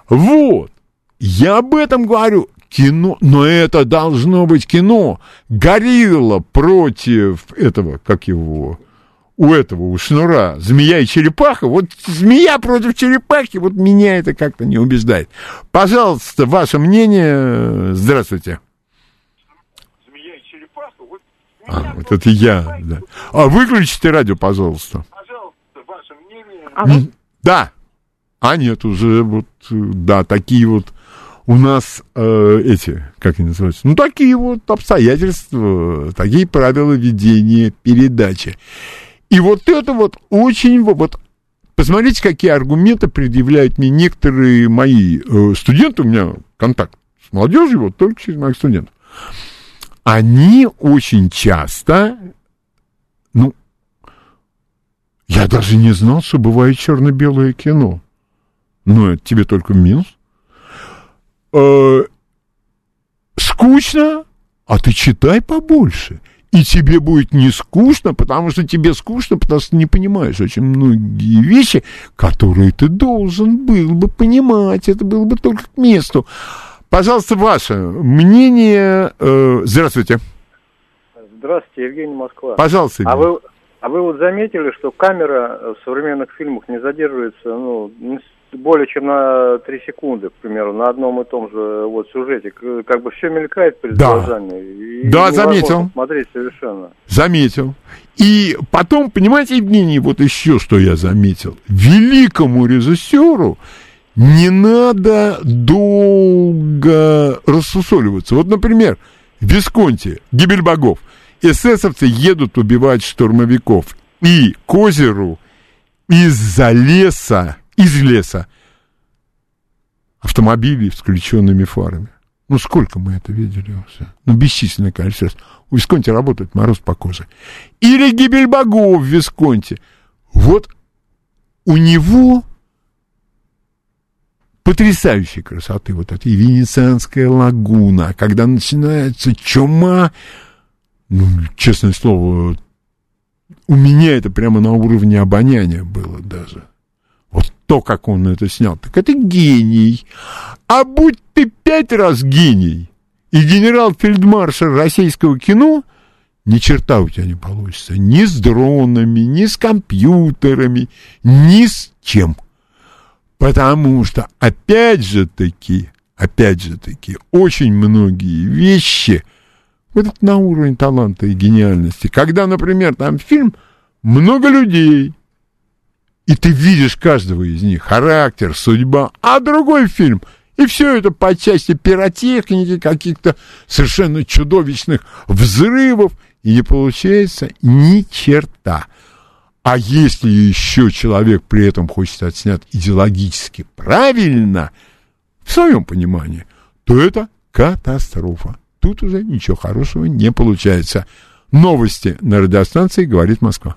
Вот. Я об этом говорю. Кино, но это должно быть кино. Горилла против этого, как его, у этого, у шнура, змея и черепаха, вот змея против черепахи, вот меня это как-то не убеждает. Пожалуйста, ваше мнение. Здравствуйте. Змея и черепаха, вот а, вот это я, да. А выключите радио, пожалуйста. Пожалуйста, ваше мнение. Алло? Да. А нет, уже вот, да, такие вот у нас э, эти, как они называются, ну, такие вот обстоятельства, такие правила ведения передачи. И вот это вот очень, вот, посмотрите, какие аргументы предъявляют мне некоторые мои э, студенты, у меня контакт с молодежью, вот только через моих студентов. Они очень часто, ну, я даже не знал, что бывает черно-белое кино. Ну, это тебе только минус э, скучно, а ты читай побольше. И тебе будет не скучно, потому что тебе скучно, потому что ты не понимаешь очень многие вещи, которые ты должен был бы понимать. Это было бы только к месту. Пожалуйста, ваше мнение. Э, здравствуйте. Здравствуйте, Евгений Москва. Пожалуйста. А вы, а вы вот заметили, что камера в современных фильмах не задерживается ну, более чем на 3 секунды, к примеру, на одном и том же вот сюжете. Как бы все мелькает перед да. глазами. И да, заметил. Смотреть совершенно. Заметил. И потом, понимаете, Евгений, вот еще что я заметил. Великому режиссеру не надо долго рассусоливаться. Вот, например, Висконти, гибель богов. Эсэсовцы едут убивать штурмовиков. И к озеру из-за леса из леса автомобилей с включенными фарами. Ну, сколько мы это видели уже? Ну, бесчисленное количество раз. У Висконти работает мороз по коже. Или гибель богов в Висконте. Вот у него потрясающей красоты вот эта Венецианская лагуна, когда начинается чума, ну, честное слово, у меня это прямо на уровне обоняния было даже то, как он это снял, так это гений. А будь ты пять раз гений и генерал-фельдмаршал российского кино, ни черта у тебя не получится. Ни с дронами, ни с компьютерами, ни с чем. Потому что, опять же таки, опять же таки, очень многие вещи, вот на уровень таланта и гениальности. Когда, например, там фильм много людей, и ты видишь каждого из них, характер, судьба, а другой фильм, и все это по части пиротехники, каких-то совершенно чудовищных взрывов, и не получается ни черта. А если еще человек при этом хочет отснять идеологически правильно, в своем понимании, то это катастрофа. Тут уже ничего хорошего не получается. Новости на радиостанции «Говорит Москва».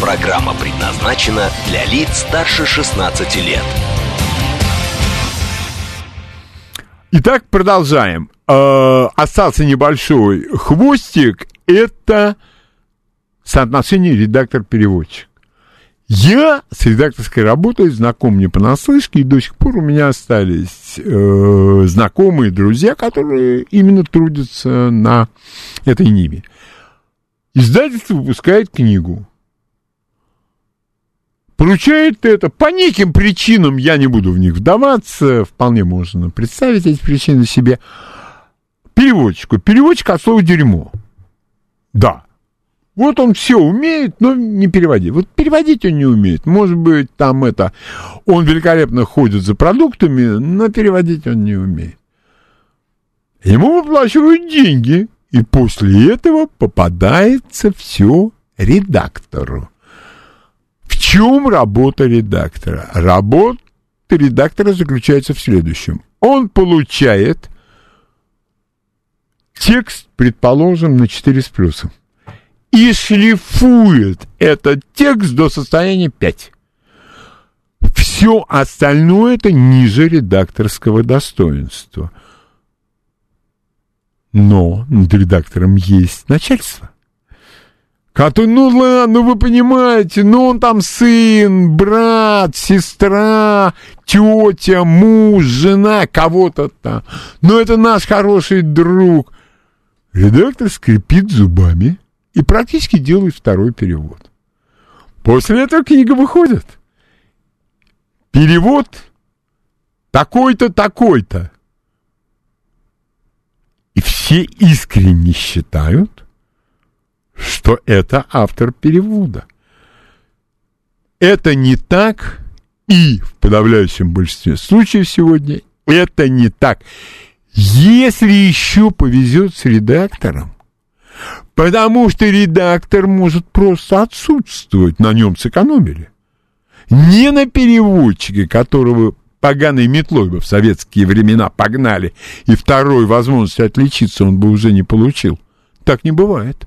Программа предназначена для лиц старше 16 лет. Итак, продолжаем. Э, остался небольшой хвостик. Это соотношение редактор-переводчик. Я с редакторской работой знаком не понаслышке, и до сих пор у меня остались э, знакомые друзья, которые именно трудятся на этой ниве. Издательство выпускает книгу поручает это по неким причинам, я не буду в них вдаваться, вполне можно представить эти причины себе, переводчику. Переводчик от слова «дерьмо». Да. Вот он все умеет, но не переводить. Вот переводить он не умеет. Может быть, там это... Он великолепно ходит за продуктами, но переводить он не умеет. Ему выплачивают деньги, и после этого попадается все редактору. Чем работа редактора? Работа редактора заключается в следующем. Он получает текст, предположим, на 4 с плюсом и шлифует этот текст до состояния 5. Все остальное это ниже редакторского достоинства. Но над редактором есть начальство. Который, ну ладно, вы понимаете, ну он там сын, брат, сестра, тетя, муж, жена, кого-то там. Но это наш хороший друг. Редактор скрипит зубами и практически делает второй перевод. После этого книга выходит. Перевод такой-то, такой-то. И все искренне считают, что это автор перевода. Это не так, и в подавляющем большинстве случаев сегодня это не так. Если еще повезет с редактором, Потому что редактор может просто отсутствовать, на нем сэкономили. Не на переводчике, которого поганой метлой бы в советские времена погнали, и второй возможности отличиться он бы уже не получил. Так не бывает.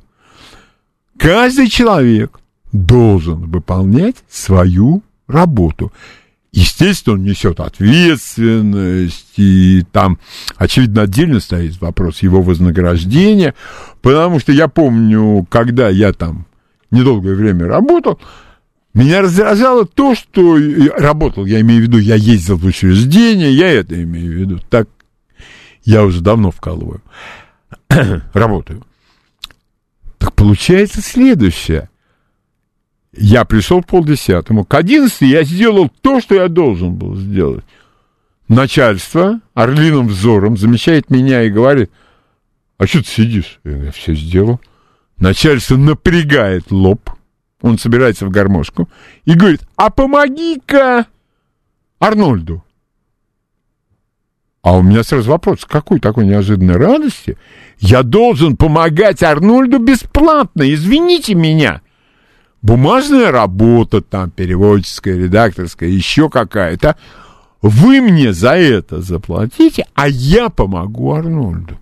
Каждый человек должен выполнять свою работу. Естественно, он несет ответственность, и там, очевидно, отдельно стоит вопрос его вознаграждения, потому что я помню, когда я там недолгое время работал, меня раздражало то, что работал, я имею в виду, я ездил в учреждение, я это имею в виду, так я уже давно вкалываю, (clears throat) работаю. Получается следующее. Я пришел в полдесятому. К одиннадцати я сделал то, что я должен был сделать. Начальство орлиным взором замечает меня и говорит, а что ты сидишь? Я все сделал. Начальство напрягает лоб, он собирается в гармошку и говорит, а помоги-ка Арнольду. А у меня сразу вопрос, какой такой неожиданной радости я должен помогать Арнольду бесплатно, извините меня бумажная работа, там, переводческая, редакторская, еще какая-то, вы мне за это заплатите, а я помогу Арнольду.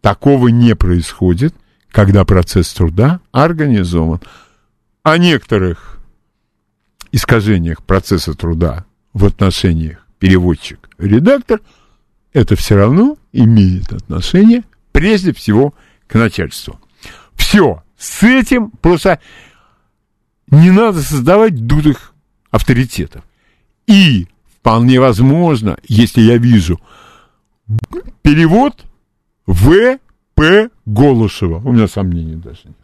Такого не происходит, когда процесс труда организован. О некоторых искажениях процесса труда в отношениях переводчик-редактор это все равно имеет отношение прежде всего к начальству. Все, с этим просто не надо создавать дутых авторитетов. И вполне возможно, если я вижу перевод В. П. Голышева, у меня сомнений даже нет.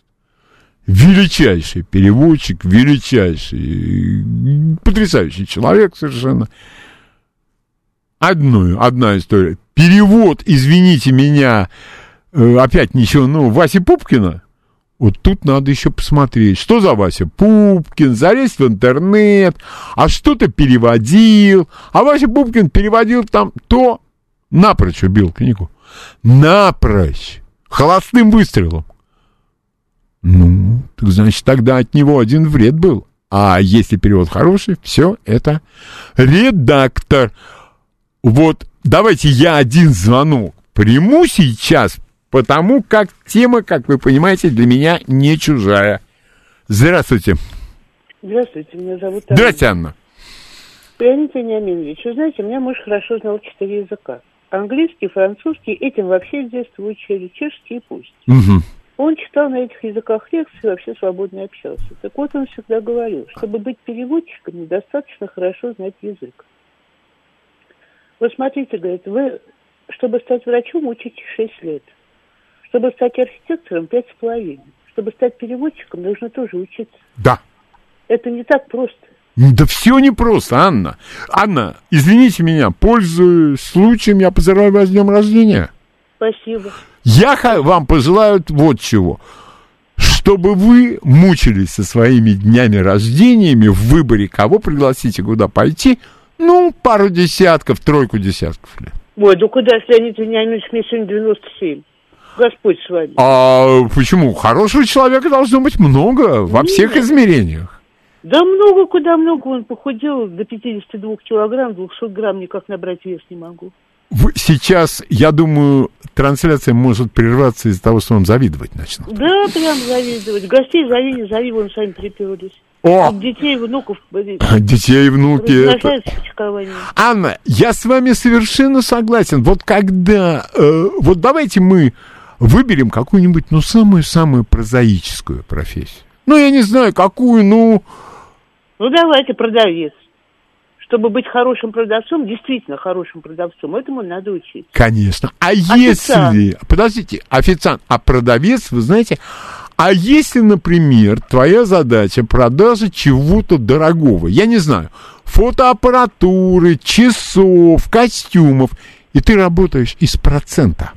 Величайший переводчик, величайший, потрясающий человек совершенно. Одну, одна история. Перевод, извините меня, э, опять ничего, ну, Васи Пупкина, вот тут надо еще посмотреть, что за Вася Пупкин, залезть в интернет, а что-то переводил, а Вася Пупкин переводил там то, напрочь убил книгу, напрочь, холостым выстрелом. Ну, так значит, тогда от него один вред был. А если перевод хороший, все это редактор. Вот давайте я один звонок приму сейчас, потому как тема, как вы понимаете, для меня не чужая. Здравствуйте. Здравствуйте, меня зовут Анна. Здравствуйте, Анна. Леонид Вениаминович, вы знаете, у меня муж хорошо знал четыре языка. Английский, французский, этим вообще с детства учили, чешский и пусть. Угу. Он читал на этих языках лекции и вообще свободно общался. Так вот он всегда говорил, чтобы быть переводчиком, недостаточно хорошо знать язык. Вот смотрите, говорит, вы, чтобы стать врачом, учите 6 лет. Чтобы стать архитектором, пять с половиной. Чтобы стать переводчиком, нужно тоже учиться. Да. Это не так просто. Да все непросто, Анна. Анна, извините меня, пользуясь случаем, я поздравляю вас с днем рождения. Спасибо. Я вам пожелаю вот чего. чтобы вы мучились со своими днями рождениями в выборе, кого пригласить и куда пойти, ну, пару десятков, тройку десятков лет. Ой, ну куда, если Леонид Вениаминович, мне сегодня 97. Господь с вами. А почему? Хорошего человека должно быть много во Нет. всех измерениях. Да много, куда много. Он похудел до 52 килограмм, 200 грамм никак набрать вес не могу. Сейчас, я думаю, трансляция может прерваться из-за того, что вам завидовать начнут. Да, прям завидовать. Гостей зови, вон сами приперлись. О! От детей, внуков. э, (laughs) Детей и внуки. это-. Анна, я с вами совершенно согласен. Вот когда... э, вот давайте мы выберем какую-нибудь, ну, самую-самую прозаическую профессию. Ну, я не знаю, какую, ну... Ну, давайте, продавец. Чтобы быть хорошим продавцом, действительно хорошим продавцом, этому надо учиться. Конечно. А Официант. если... Подождите, официант, а продавец, вы знаете... А если, например, твоя задача продажа чего-то дорогого, я не знаю, фотоаппаратуры, часов, костюмов, и ты работаешь из процента.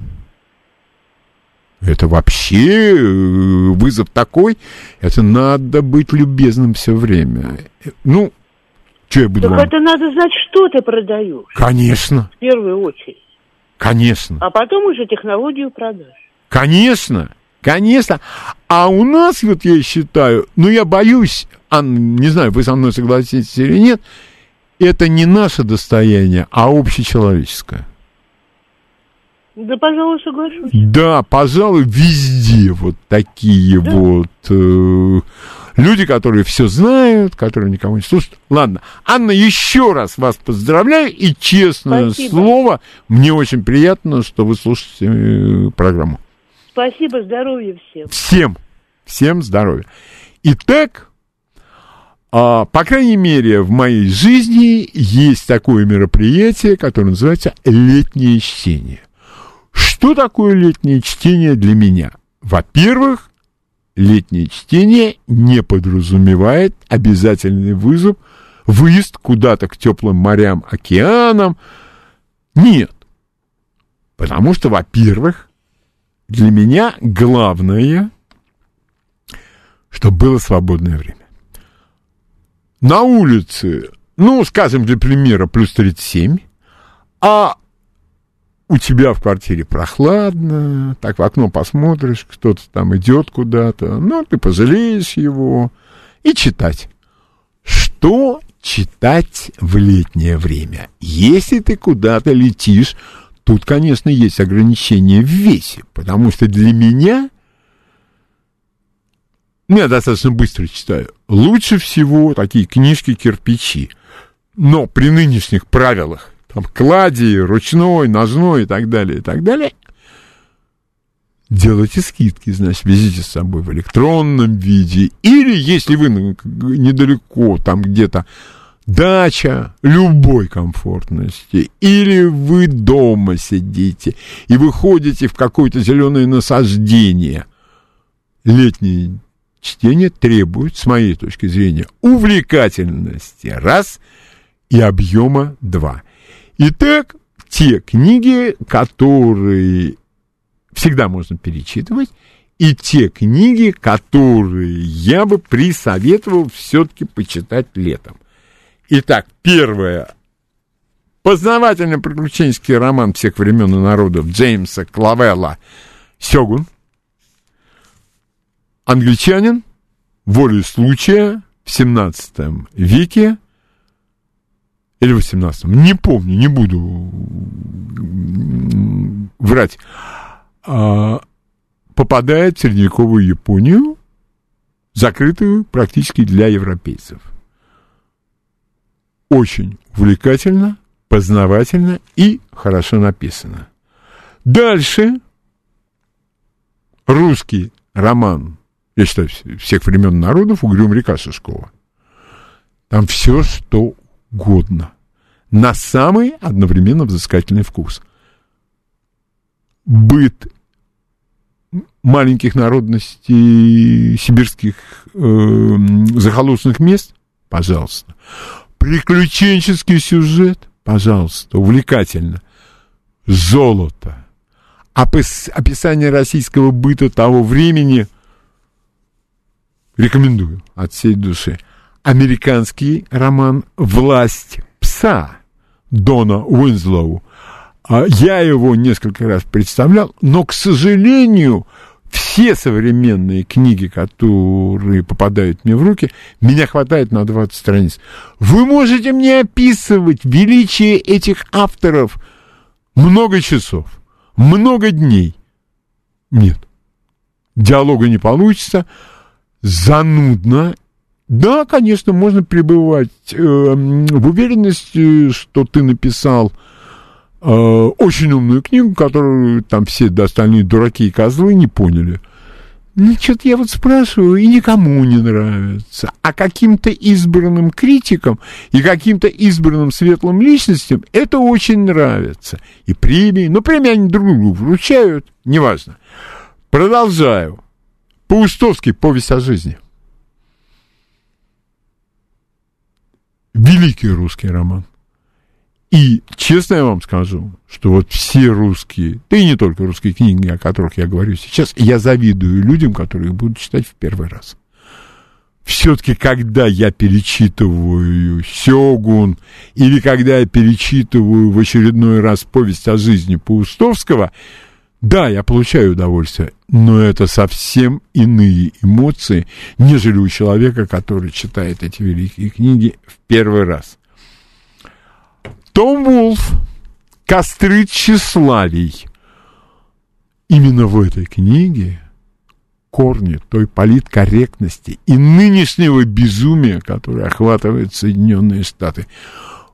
Это вообще э, вызов такой, это надо быть любезным все время. Ну, что я буду Так вам... это надо знать, что ты продаешь, Конечно, в первую очередь. конечно. А потом уже технологию продаж. Конечно, конечно. А у нас, вот я считаю, ну я боюсь, Анна, не знаю, вы со мной согласитесь или нет, это не наше достояние, а общечеловеческое. Да, пожалуй, соглашусь. Да, пожалуй, везде вот такие Да. вот э, люди, которые все знают, которые никого не слушают. Ладно, Анна, еще раз вас поздравляю и честное Спасибо. слово, мне очень приятно, что вы слушаете э, программу. Спасибо, здоровья всем. Всем, всем здоровья. Итак, а, по крайней мере, в моей жизни есть такое мероприятие, которое называется летнее чтение. Что такое летнее чтение для меня? Во-первых, летнее чтение не подразумевает обязательный вызов, выезд куда-то к теплым морям, океанам. Нет. Потому что, во-первых, для меня главное, чтобы было свободное время. На улице, ну, скажем, для примера, плюс 37, а у тебя в квартире прохладно, так в окно посмотришь, кто-то там идет куда-то, ну, ты пожалеешь его, и читать. Что читать в летнее время? Если ты куда-то летишь, тут, конечно, есть ограничения в весе, потому что для меня, ну, я достаточно быстро читаю, лучше всего такие книжки-кирпичи. Но при нынешних правилах, там, клади, ручной, ножной и так далее, и так далее, делайте скидки, значит, везите с собой в электронном виде. Или, если вы ну, недалеко, там где-то дача любой комфортности, или вы дома сидите и выходите в какое-то зеленое насаждение, летнее чтение требует, с моей точки зрения, увлекательности, раз, и объема, два. Итак, те книги, которые всегда можно перечитывать, и те книги, которые я бы присоветовал все-таки почитать летом. Итак, первое. Познавательно-приключенческий роман всех времен и народов Джеймса Клавелла «Сёгун». Англичанин, волей случая, в 17 веке, или 18 не помню, не буду врать, а, попадает в средневековую Японию, закрытую практически для европейцев. Очень увлекательно, познавательно и хорошо написано. Дальше русский роман, я считаю, всех времен народов, «Угрюм река» Шишкова. Там все, что угодно. На самый одновременно взыскательный вкус. Быт маленьких народностей сибирских э, захолустных мест, пожалуйста. Приключенческий сюжет, пожалуйста, увлекательно. Золото. Опис- описание российского быта того времени рекомендую от всей души, американский роман «Власть пса» Дона Уинзлоу. А, Я его несколько раз представлял, но, к сожалению, все современные книги, которые попадают мне в руки, меня хватает на 20 страниц. Вы можете мне описывать величие этих авторов много часов, много дней. Нет. Диалога не получится, занудно. Да, конечно, можно пребывать э, в уверенности, что ты написал э, очень умную книгу, которую там все остальные дураки и козлы не поняли. Ну, что-то я вот спрашиваю, и никому не нравится. А каким-то избранным критикам и каким-то избранным светлым личностям это очень нравится. И премии, ну, премии они друг другу вручают, неважно. Продолжаю. Паустовский «Повесть о жизни». Великий русский роман. И честно я вам скажу, что вот все русские, да и не только русские книги, о которых я говорю сейчас, я завидую людям, которые их будут читать в первый раз. Все-таки, когда я перечитываю Сёгун или когда я перечитываю в очередной раз повесть о жизни Паустовского, да, я получаю удовольствие, но это совсем иные эмоции, нежели у человека, который читает эти великие книги в первый раз. Том Вулф «Костры тщеславий». Именно в этой книге корни той политкорректности и нынешнего безумия, которое охватывает Соединенные Штаты.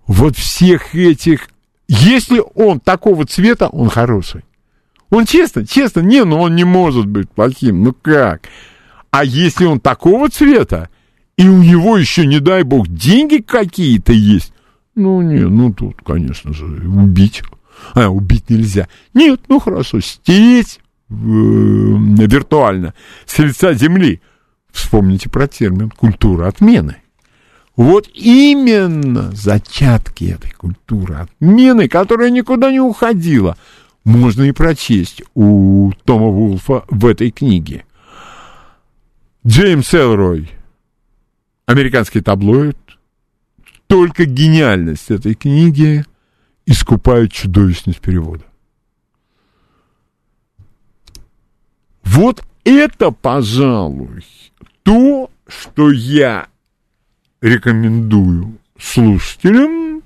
Вот всех этих... Если он такого цвета, он хороший. Он честно, честно, не, ну он не может быть плохим, ну как? А если он такого цвета, и у него еще, не дай бог, деньги какие-то есть, ну, не, ну тут, конечно же, убить. А, убить нельзя. Нет, ну хорошо, стереть э, виртуально с лица земли. Вспомните про термин культура отмены. Вот именно зачатки этой культуры отмены, которая никуда не уходила, можно и прочесть у Тома Вулфа в этой книге. Джеймс Элрой, американский таблоид, только гениальность этой книги искупает чудовищность перевода. Вот это, пожалуй, то, что я рекомендую слушателям.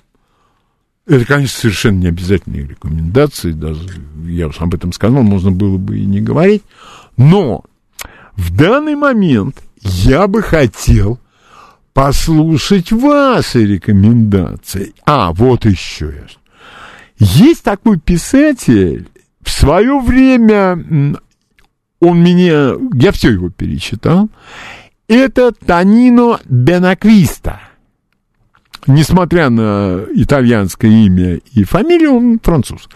Это, конечно, совершенно не обязательные рекомендации, даже я уж об этом сказал, можно было бы и не говорить. Но в данный момент я бы хотел послушать ваши рекомендации. А, вот еще я. Есть такой писатель, в свое время он меня, я все его перечитал, это Танино Бенаквиста. Несмотря на итальянское имя и фамилию, он француз.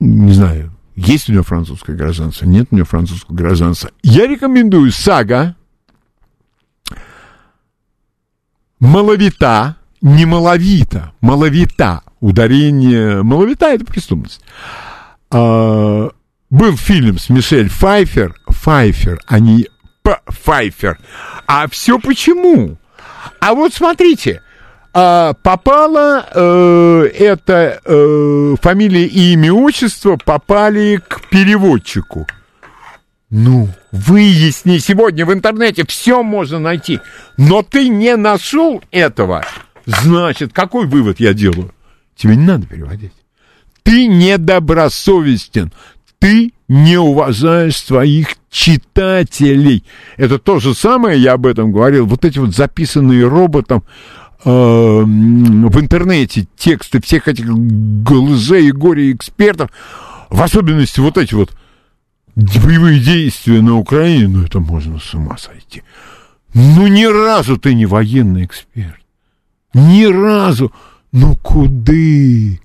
Не знаю, есть у него французское гражданство, нет у него французского гражданства. Я рекомендую сага маловита, не маловита, маловита. Ударение маловита – это преступность. А, был фильм с Мишель Файфер, Файфер, а не П. Файфер. А все почему? А вот смотрите, а, попала э, это э, фамилия и имя отчество попали к переводчику. Ну, выясни, сегодня в интернете все можно найти. Но ты не нашел этого. Значит, какой вывод я делаю? Тебе не надо переводить. Ты недобросовестен. Ты не уважаешь своих читателей. Это то же самое, я об этом говорил, вот эти вот записанные роботом э, в интернете тексты всех этих лжей и горе-экспертов, в особенности вот эти вот боевые действия на Украине, ну это можно с ума сойти. Ну ни разу ты не военный эксперт. Ни разу. Ну куды?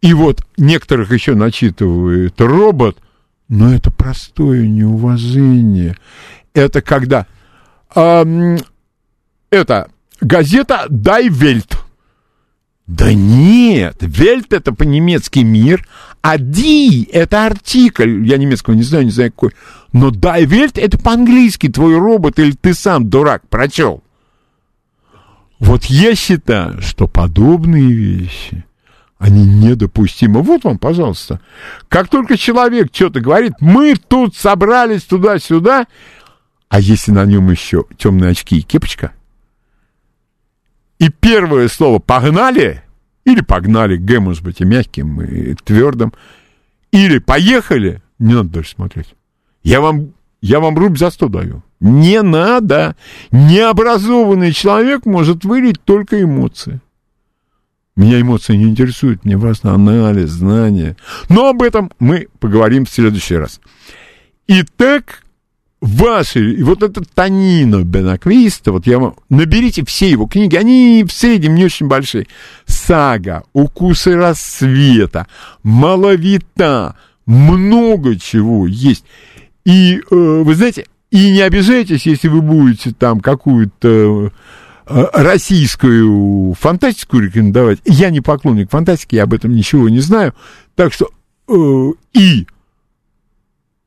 И вот некоторых еще начитывает робот, но это простое неуважение. Это когда... Эм, это газета «Дай Вельт». Да нет, Вельт это по-немецки мир, А ди – это артикль, я немецкого не знаю, не знаю какой, но die это по-английски, твой робот или ты сам, дурак, прочел. Вот я считаю, что подобные вещи, они недопустимы. Вот вам, пожалуйста. Как только человек что-то говорит, мы тут собрались туда-сюда, а если на нем еще темные очки и кепочка, и первое слово «погнали» или «погнали», «г» может быть и мягким, и твердым, или «поехали», не надо дальше смотреть. Я вам, я вам рубь за сто даю. Не надо. Необразованный человек может вылить только эмоции. Меня эмоции не интересуют, мне важно анализ, знания. Но об этом мы поговорим в следующий раз. Итак, ваши, вот этот Танино Бенаквиста, вот я вам, наберите все его книги, они в среднем не очень большие. Сага, Укусы рассвета, Маловита, много чего есть. И, э, вы знаете, и не обижайтесь, если вы будете там какую-то э, российскую фантастику рекомендовать. Я не поклонник фантастики, я об этом ничего не знаю. Так что э, и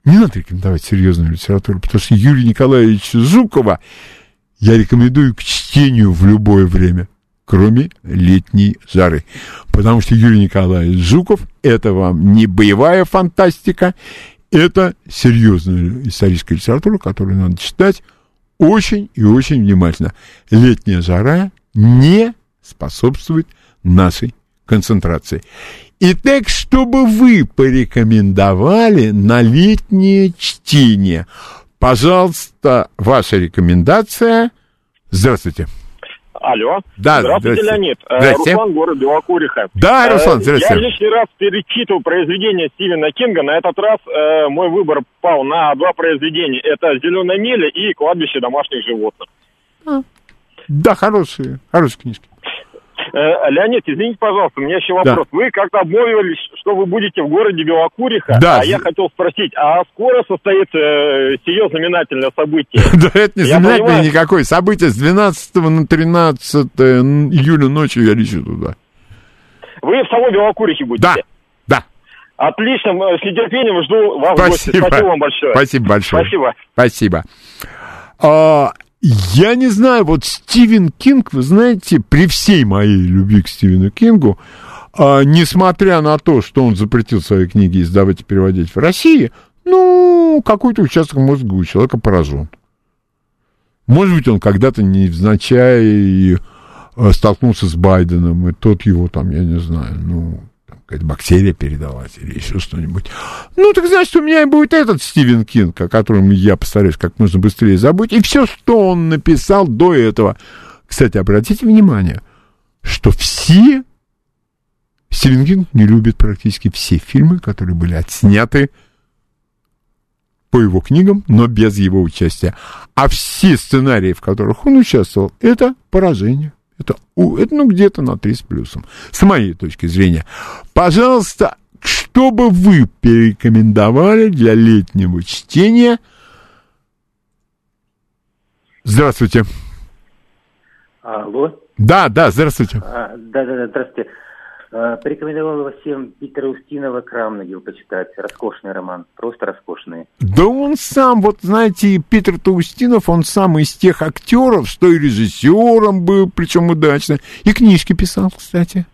не надо рекомендовать серьезную литературу, потому что Юрия Николаевича Жукова я рекомендую к чтению в любое время, кроме летней жары. Потому что Юрий Николаевич Жуков – это вам не боевая фантастика, это серьезная историческая литература, которую надо читать очень и очень внимательно. Летняя жара не способствует нашей концентрации. Итак, чтобы вы порекомендовали на летнее чтение, пожалуйста, ваша рекомендация. Здравствуйте. Алло. Да, здравствуйте, здрасте. Леонид. Э, Здрасте. Руслан, город Белокуриха. Да, Э, Руслан, здрасте. Я лишний раз перечитывал произведение Стивена Кинга. На этот раз э, мой выбор пал на два произведения. Это «Зеленая миля» и «Кладбище домашних животных». Да, хорошие, хорошие книжки. Э, Леонид, извините, пожалуйста, у меня еще вопрос. Вы как-то обмолвились, что вы будете в городе Белокуриха. Да. А я хотел спросить, а скоро состоится э, сие знаменательное событие? (laughs) Да это не знаменательное никакое событие. С 12 на 13 июля ночью я лечу туда. Вы в самой Белокурихе будете? Да, да. Отлично, э, с нетерпением жду вас в гости. Спасибо. Спасибо вам большое. Спасибо большое. Спасибо. Спасибо. Я не знаю, вот Стивен Кинг, вы знаете, при всей моей любви к Стивену Кингу, а, несмотря на то, что он запретил свои книги издавать и переводить в России, ну, какой-то участок мозга у человека поражен. Может быть, он когда-то невзначай э, столкнулся с Байденом, и тот его там, я не знаю, ну, какая-то бактерия передалась или еще что-нибудь. Ну, так значит, у меня и будет этот Стивен Кинг, о котором я постараюсь как можно быстрее забыть, и все, что он написал до этого. Кстати, обратите внимание, что все Стивен Кинг не любит практически все фильмы, которые были отсняты по его книгам, но без его участия. А все сценарии, в которых он участвовал, это поражение. Это, это ну, где-то на 3 с плюсом, с моей точки зрения. Пожалуйста, что бы вы порекомендовали для летнего чтения? Здравствуйте. Алло. Да, да, здравствуйте. А, да, да, да, здравствуйте. А, порекомендовал бы всем Питера Устинова «Крамнагил» почитать. Роскошный роман, просто роскошный. Да он сам, вот знаете, Питер Таустинов, он сам из тех актеров, что и режиссером был, причем удачно, и книжки писал, кстати.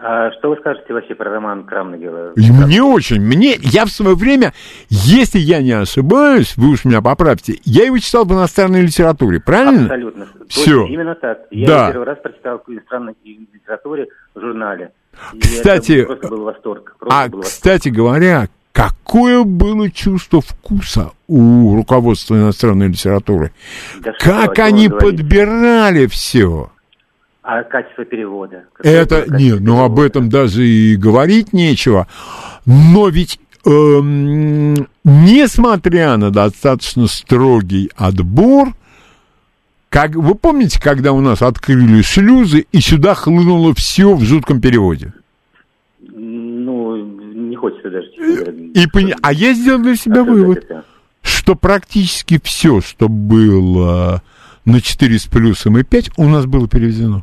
А что вы скажете вообще про роман Крамнагила? И мне очень, мне, я в свое время, если я не ошибаюсь, вы уж меня поправьте, я его читал в иностранной литературе, правильно? Абсолютно. Все. Точно, именно так. Я Да. первый раз прочитал в иностранной литературе в журнале. Кстати, просто был восторг. Просто А, был восторг. кстати говоря, какое было чувство вкуса у руководства иностранной литературы? Да что Как вы, о чем они подбирали все? А качество перевода? Это, качество не, ну об этом даже и говорить нечего. Но ведь, эм, несмотря на достаточно строгий отбор, как, вы помните, когда у нас открыли шлюзы, и сюда хлынуло все в жутком переводе? Ну, не хочется даже. честно говоря, И пони- А я сделал для себя осуждать вывод, это. что практически все, что было на 4 с плюсом и 5, у нас было переведено.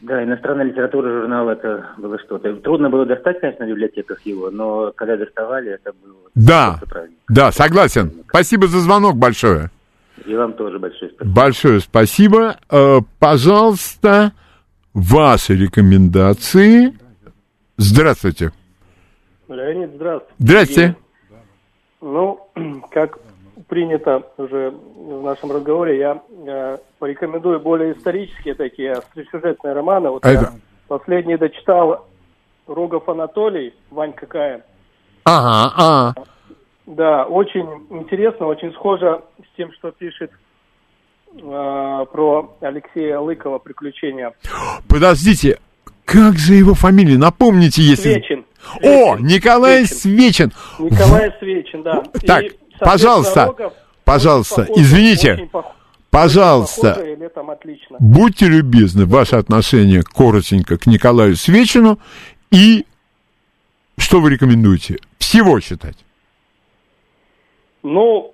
Да, иностранная литература журнал это было что-то. Трудно было достать, конечно, в библиотеках его, но когда доставали, это было... Да, да, согласен. Спасибо за звонок большое. И вам тоже большое спасибо. Большое спасибо. Э, пожалуйста, ваши рекомендации. Здравствуйте. Леонид, здравствуйте. Здрасте. Ну, (clears throat) как принято уже в нашем разговоре, я э, порекомендую более исторические такие остросюжетные романы. Вот А я это- последний дочитал Рогов Анатолий, Ванька Кая. Ага, а. Да, очень интересно, очень схоже с тем, что пишет э, про Алексея Лыкова «Приключения». Подождите, как же его фамилия? Напомните, если... Свечин. О, Николай Свечин. Николай Свечин, да. Так, И, пожалуйста, Рогов пожалуйста, очень похож, извините, пох- пожалуйста, похоже, будьте любезны, ваше отношение коротенько к Николаю Свечину и что вы рекомендуете? Всего читать. Ну,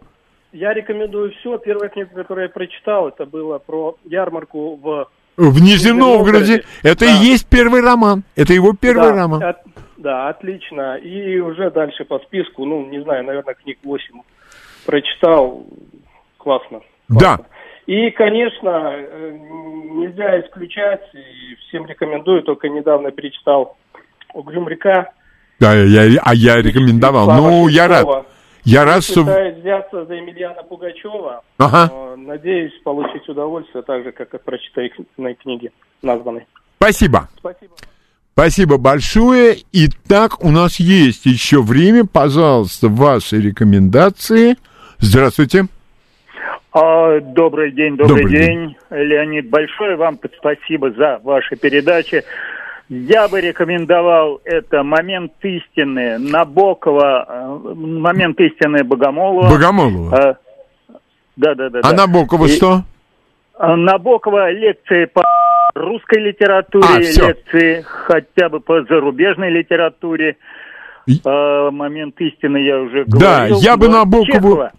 я рекомендую все. Первая книга, которую я прочитал, это было про ярмарку в... В Нижнем Новгороде. Это Да. и есть первый роман. Это его первый Да, роман. от- да, отлично. И уже дальше по списку, ну, не знаю, наверное, книг 8 прочитал. Классно. Да. И, конечно, э, нельзя исключать, и всем рекомендую, только недавно перечитал «Угрюм река». Да, я, а я рекомендовал. Слава Ну, я рад. Я рад, что... Пытаюсь взяться за Емельяна Пугачева. Ага. Надеюсь получить удовольствие, так же, как от прочитанной книги названной. Спасибо. Спасибо. Спасибо большое. Итак, у нас есть еще время. Пожалуйста, ваши рекомендации. Здравствуйте. А, Добрый день, добрый, Добрый день. Леонид. Большое вам спасибо за ваши передачи. Я бы рекомендовал это «Момент истины» Набокова, э, «Момент истины» Богомолова. Богомолова. Э, Да, да, да. А да. Набокова И- что? А, Набокова лекции по русской литературе, А, лекции хотя бы по зарубежной литературе. А, «Момент истины» я уже Да, говорил. я бы Набокову... Чехова.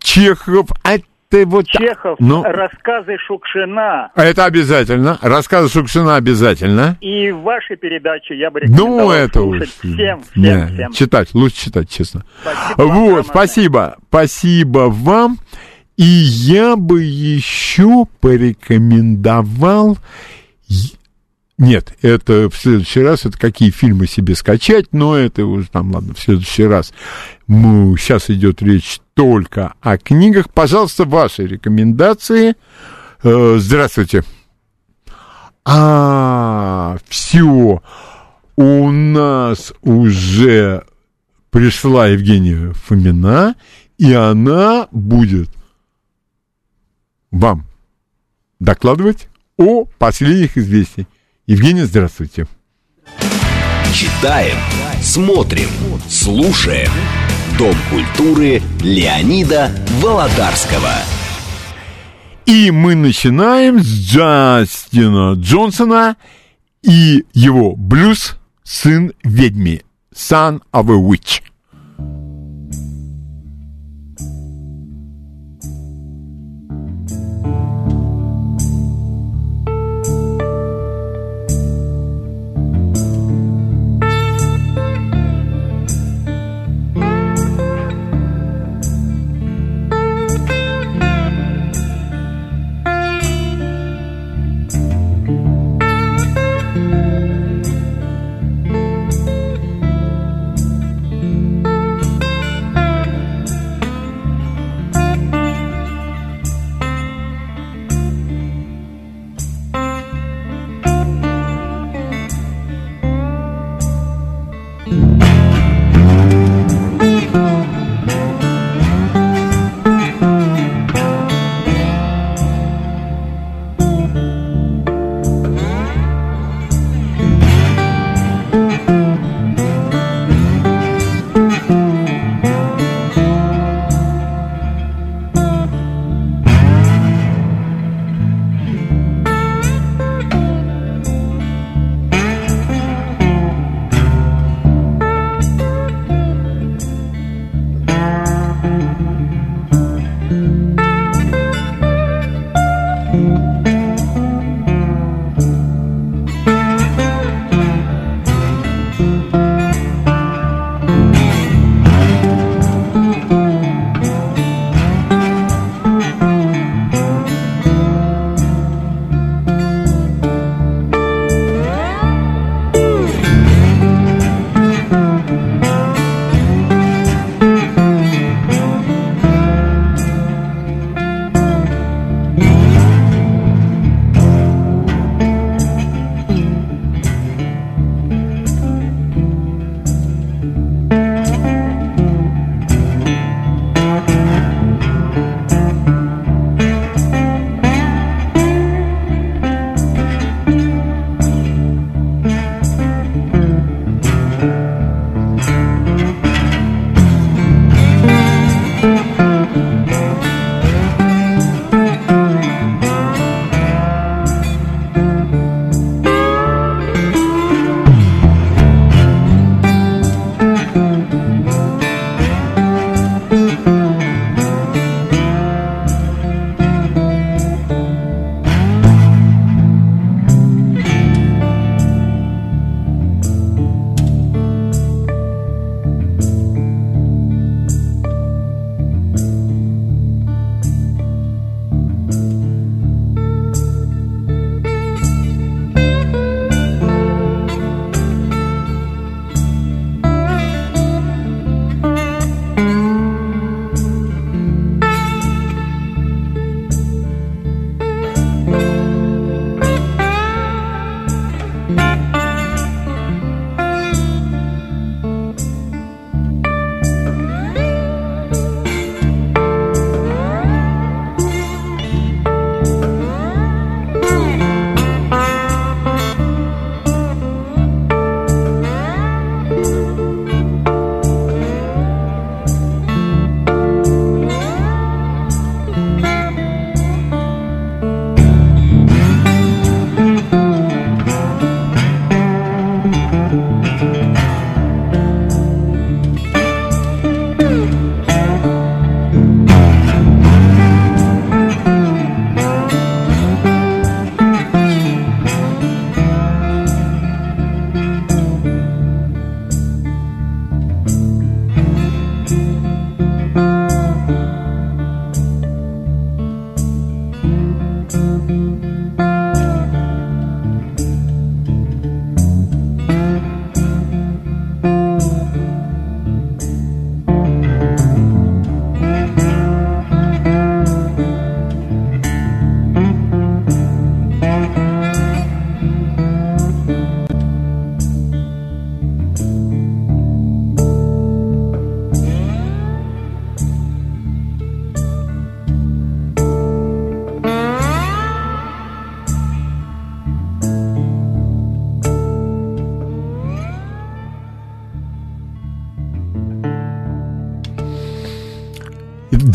Чехов, а это вот... Чехов, Ну, рассказы Шукшина. это обязательно. Рассказы Шукшина обязательно. И ваши передачи я бы рекомендовал Ну, это уж... слушать всем, всем, не, всем. Читать, лучше читать, честно. Спасибо вот, спасибо. Спасибо вам. И я бы еще порекомендовал... Нет, это в следующий раз, это какие фильмы себе скачать, но это уже там, ладно, в следующий раз. Мы, сейчас идет речь только о книгах. Пожалуйста, ваши рекомендации. Э, здравствуйте. А, все. У нас уже пришла Евгения Фомина, и она будет вам докладывать о последних известиях. Евгения, здравствуйте. Читаем, смотрим, слушаем. Дом культуры Леонида Володарского. И мы начинаем с Джастина Джонсона и его блюз «Сын ведьми» «Son of a Witch».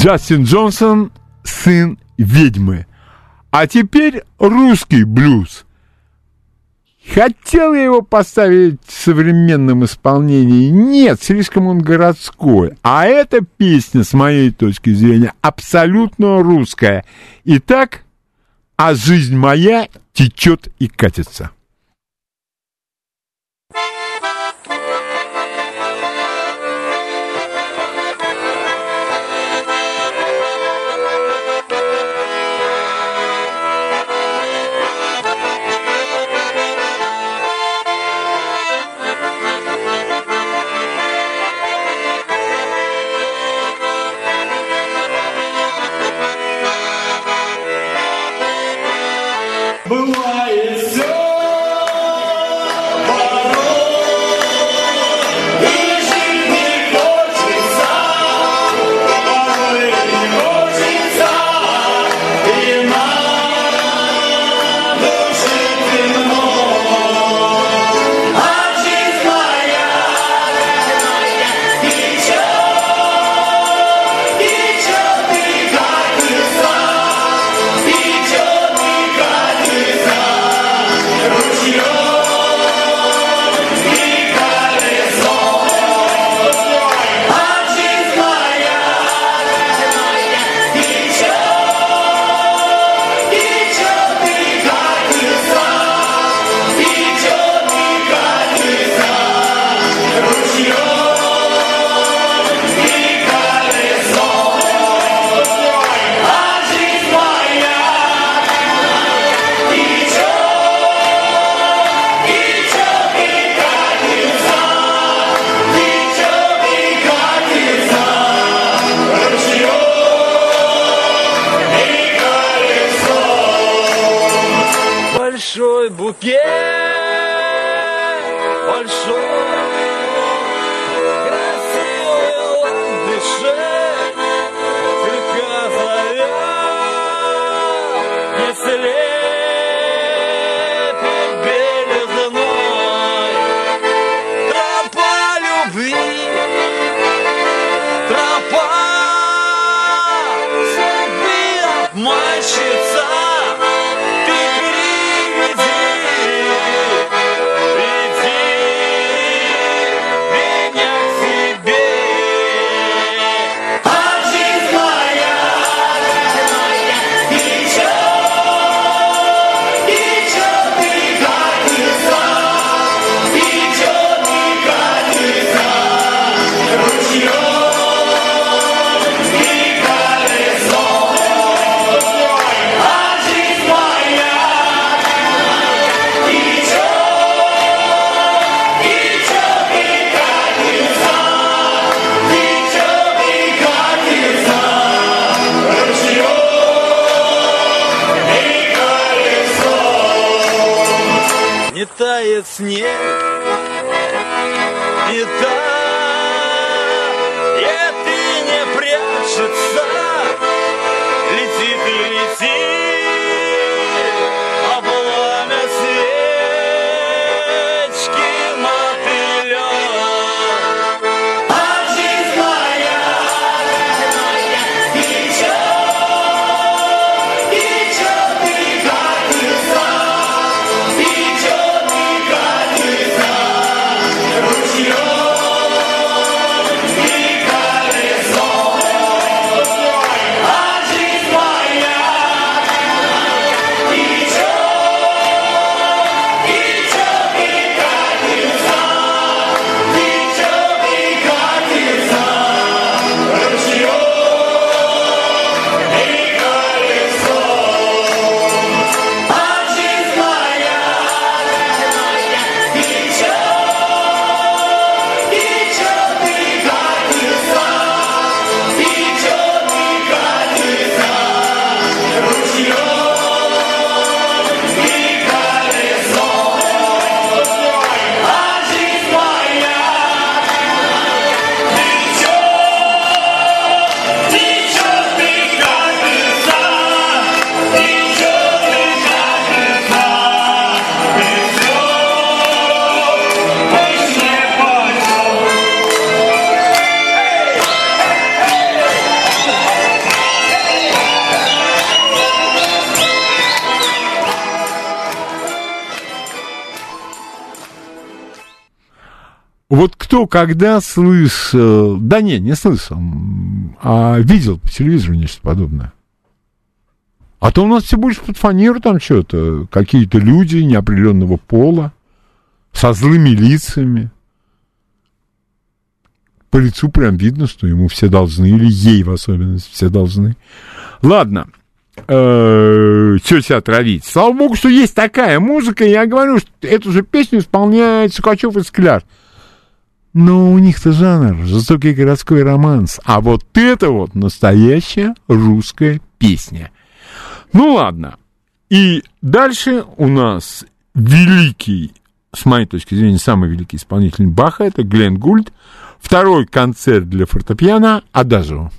Джастин Джонсон – сын ведьмы. А теперь русский блюз. Хотел я его поставить в современном исполнении. Нет, слишком он городской. А эта песня, с моей точки зрения, абсолютно русская. Итак, «А жизнь моя течет и катится». Когда слышал, да не, не слышал, а видел по телевизору нечто подобное. А то у нас все больше под фанеру там что-то, какие-то люди неопределенного пола, со злыми лицами. По лицу прям видно, что ему все должны, или ей в особенности все должны. Ладно, что себя травить? Слава богу, что есть такая музыка. Я говорю, что эту же песню исполняет Сукачев и Скляр. Но у них-то жанр жестокий городской романс. А вот это вот настоящая русская песня. Ну ладно. И дальше у нас великий, с моей точки зрения, самый великий исполнитель Баха, это Глен Гульд. Второй концерт для фортепиано «Адажио».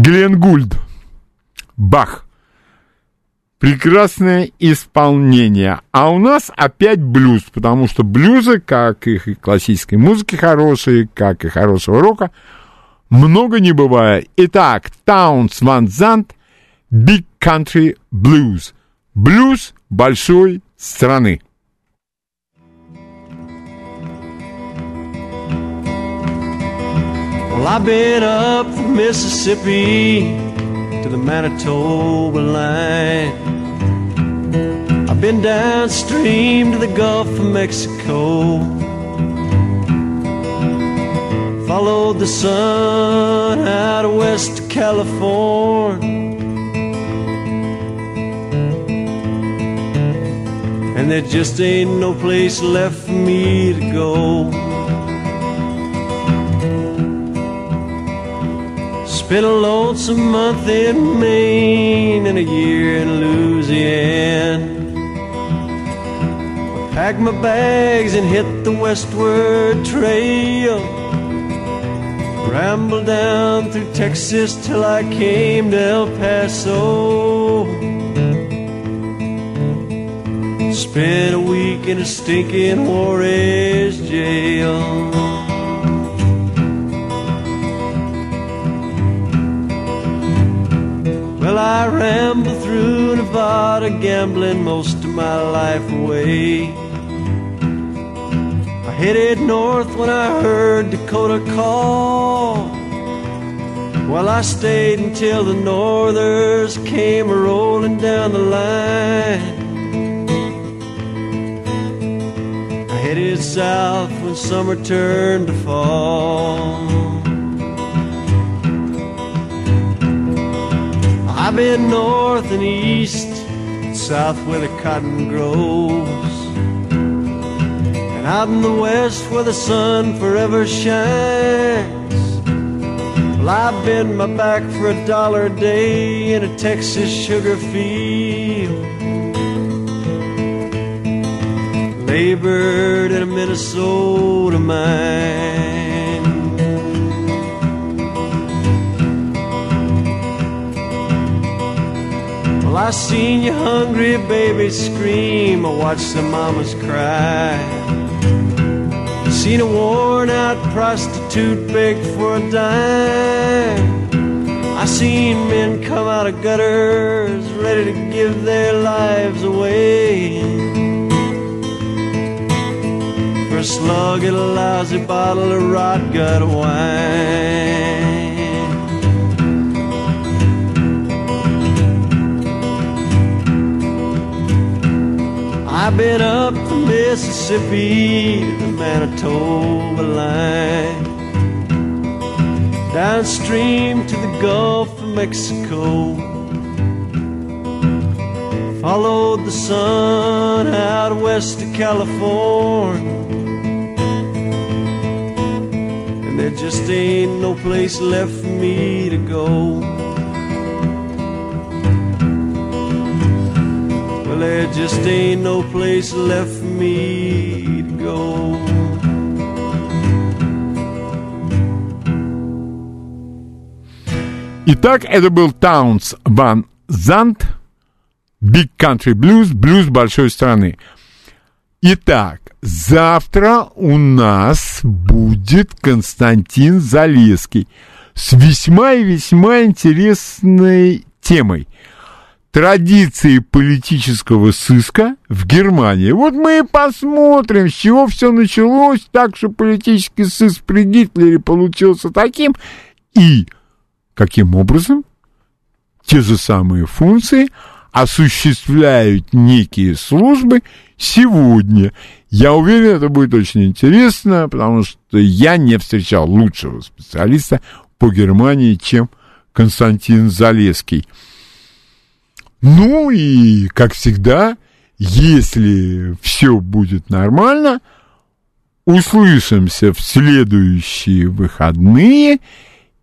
Глен Гульд. Бах. Прекрасное исполнение. А у нас опять блюз, потому что блюзы, как их и классической музыки хорошие, как и хорошего рока, много не бывает. Итак, Таунс Ван Зант, Big Country Blues. Блюз большой страны. I've been up from Mississippi to the Manitoba line. I've been downstream to the Gulf of Mexico. Followed the sun out of West California. And there just ain't no place left for me to go. Spent a lonesome month in Maine and a year in Louisiana. Packed my bags and hit the westward trail. Rambled down through Texas till I came to El Paso. Spent a week in a stinking Juarez jail. I rambled through Nevada, gambling most of my life away. I headed north when I heard Dakota call. Well, I stayed until the Northers came rolling down the line. I headed south when summer turned to fall. I've been north and east, south where the cotton grows. And out in the west where the sun forever shines. Well, I've been my back for a dollar a day in a Texas sugar field. Labored in a Minnesota mine. I seen your hungry babies scream. I watched the mamas cry. Seen a worn out prostitute beg for a dime. I seen men come out of gutters ready to give their lives away. For a slug at a lousy bottle of rot gut wine. I've been up the Mississippi to the Manitoba line, downstream to the Gulf of Mexico. Followed the sun out west to California, and there just ain't no place left for me to go. There just ain't no place left for me to go. Итак, это был Таунс Ван Зант, Big Country Blues, блюз большой страны. Итак, завтра у нас будет Константин Залеский с весьма и весьма интересной темой. Традиции политического сыска в Германии. Вот мы и посмотрим, с чего все началось, так что политический сыск при Гитлере получился таким, и каким образом те же самые функции осуществляют некие службы сегодня. Я уверен, это будет очень интересно, потому что я не встречал лучшего специалиста по Германии, чем Константин Залеский. Ну и, как всегда, если все будет нормально, услышимся в следующие выходные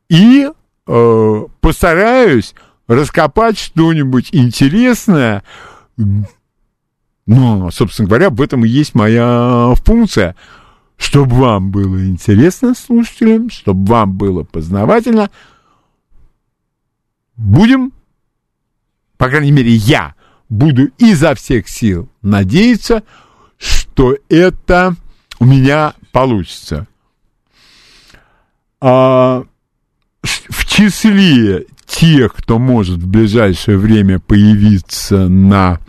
и э, постараюсь раскопать что-нибудь интересное. Ну, собственно говоря, в этом и есть моя функция. Чтобы вам было интересно, слушателям, чтобы вам было познавательно. будем, по крайней мере, я буду изо всех сил надеяться, что это у меня получится. А, в числе тех, кто может в ближайшее время появиться на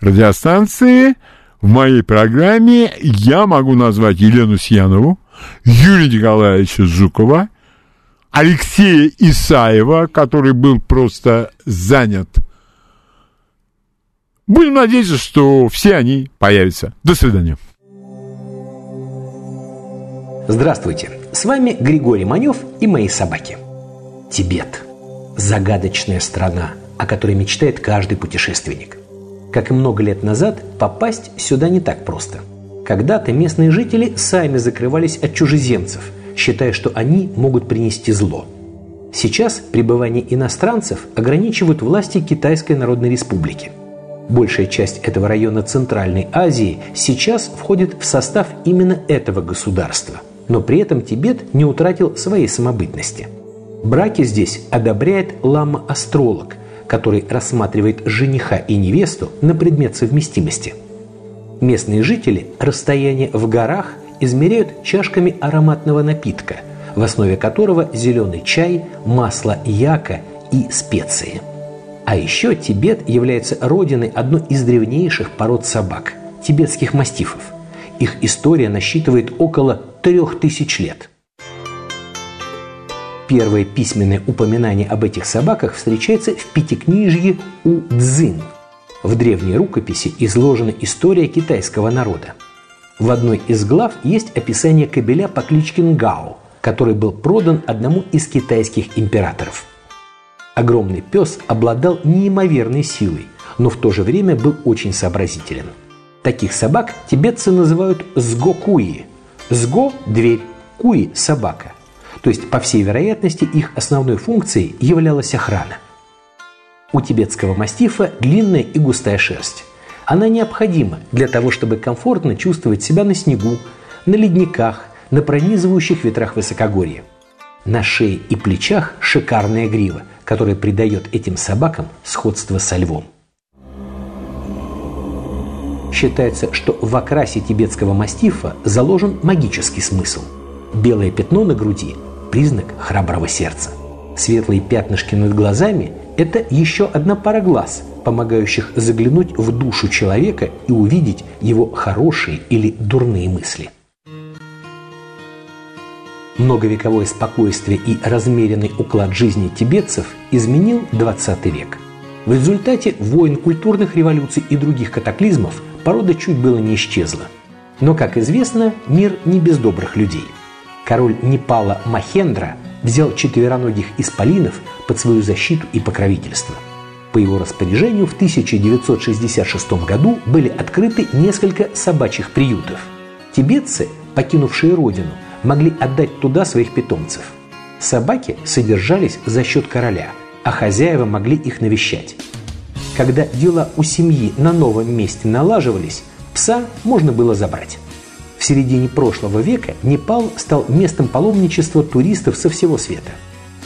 радиостанции, в моей программе я могу назвать Елену Сьянову, Юрия Николаевича Жукова, Алексея Исаева, который был просто занят. Будем надеяться, что все они появятся. До свидания. Здравствуйте, с вами Григорий Манев и мои собаки. Тибет. Загадочная страна, о которой мечтает каждый путешественник. Как и много лет назад, попасть сюда не так просто. Когда-то местные жители сами закрывались от чужеземцев, считая, что они могут принести зло. Сейчас пребывание иностранцев ограничивают власти Китайской Народной Республики. Большая часть этого района Центральной Азии сейчас входит в состав именно этого государства – но при этом Тибет не утратил своей самобытности. Браки здесь одобряет лама-астролог, который рассматривает жениха и невесту на предмет совместимости. Местные жители расстояние в горах измеряют чашками ароматного напитка, в основе которого зеленый чай, масло яка и специи. А еще Тибет является родиной одной из древнейших пород собак – тибетских мастифов. Их история насчитывает около трех тысяч лет. Первое письменное упоминание об этих собаках встречается в пятикнижье У Цзин. В древней рукописи изложена история китайского народа. В одной из глав есть описание кобеля по кличке Нгао, который был продан одному из китайских императоров. Огромный пес обладал неимоверной силой, но в то же время был очень сообразителен. Таких собак тибетцы называют сгокуи – Сго – дверь, куи – собака. То есть, по всей вероятности, их основной функцией являлась охрана. У тибетского мастифа длинная и густая шерсть. Она необходима для того, чтобы комфортно чувствовать себя на снегу, на ледниках, на пронизывающих ветрах высокогорья. На шее и плечах шикарная грива, которая придает этим собакам сходство со львом. Считается, что в окрасе тибетского мастифа заложен магический смысл. Белое пятно на груди – признак храброго сердца. Светлые пятнышки над глазами – это еще одна пара глаз, помогающих заглянуть в душу человека и увидеть его хорошие или дурные мысли. Многовековое спокойствие и размеренный уклад жизни тибетцев изменил 20 век. В результате войн, культурных революций и других катаклизмов порода чуть было не исчезла. Но, как известно, мир не без добрых людей. Король Непала Махендра взял четвероногих исполинов под свою защиту и покровительство. По его распоряжению в 1966 году были открыты несколько собачьих приютов. Тибетцы, покинувшие родину, могли отдать туда своих питомцев. Собаки содержались за счет короля, а хозяева могли их навещать. Когда дела у семьи на новом месте налаживались, пса можно было забрать. В середине прошлого века Непал стал местом паломничества туристов со всего света.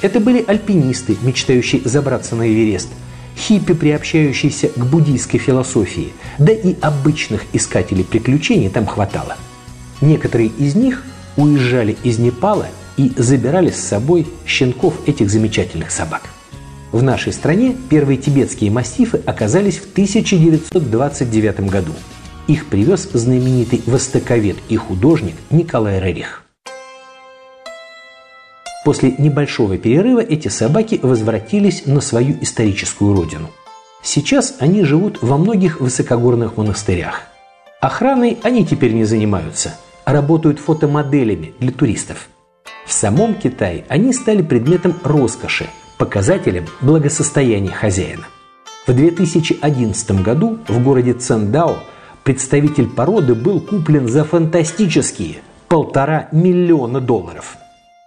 Это были альпинисты, мечтающие забраться на Эверест, хиппи, приобщающиеся к буддийской философии, да и обычных искателей приключений там хватало. Некоторые из них уезжали из Непала и забирали с собой щенков этих замечательных собак. В нашей стране первые тибетские мастифы оказались в 1929 году. Их привез знаменитый востоковед и художник Николай Рерих. После небольшого перерыва эти собаки возвратились на свою историческую родину. Сейчас они живут во многих высокогорных монастырях. Охраной они теперь не занимаются, работают фотомоделями для туристов. В самом Китае они стали предметом роскоши – показателем благосостояния хозяина. В 2011 году в городе Цендао представитель породы был куплен за фантастические полтора миллиона долларов.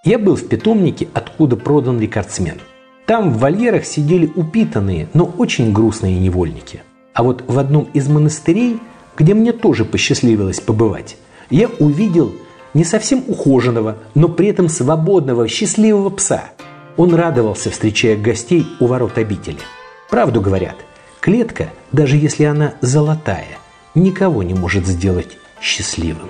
Я был в питомнике, откуда продан рекордсмен. Там в вольерах сидели упитанные, но очень грустные невольники. А вот в одном из монастырей, где мне тоже посчастливилось побывать, я увидел не совсем ухоженного, но при этом свободного, счастливого пса – Он радовался, встречая гостей у ворот обители. Правду говорят, клетка, даже если она золотая, никого не может сделать счастливым.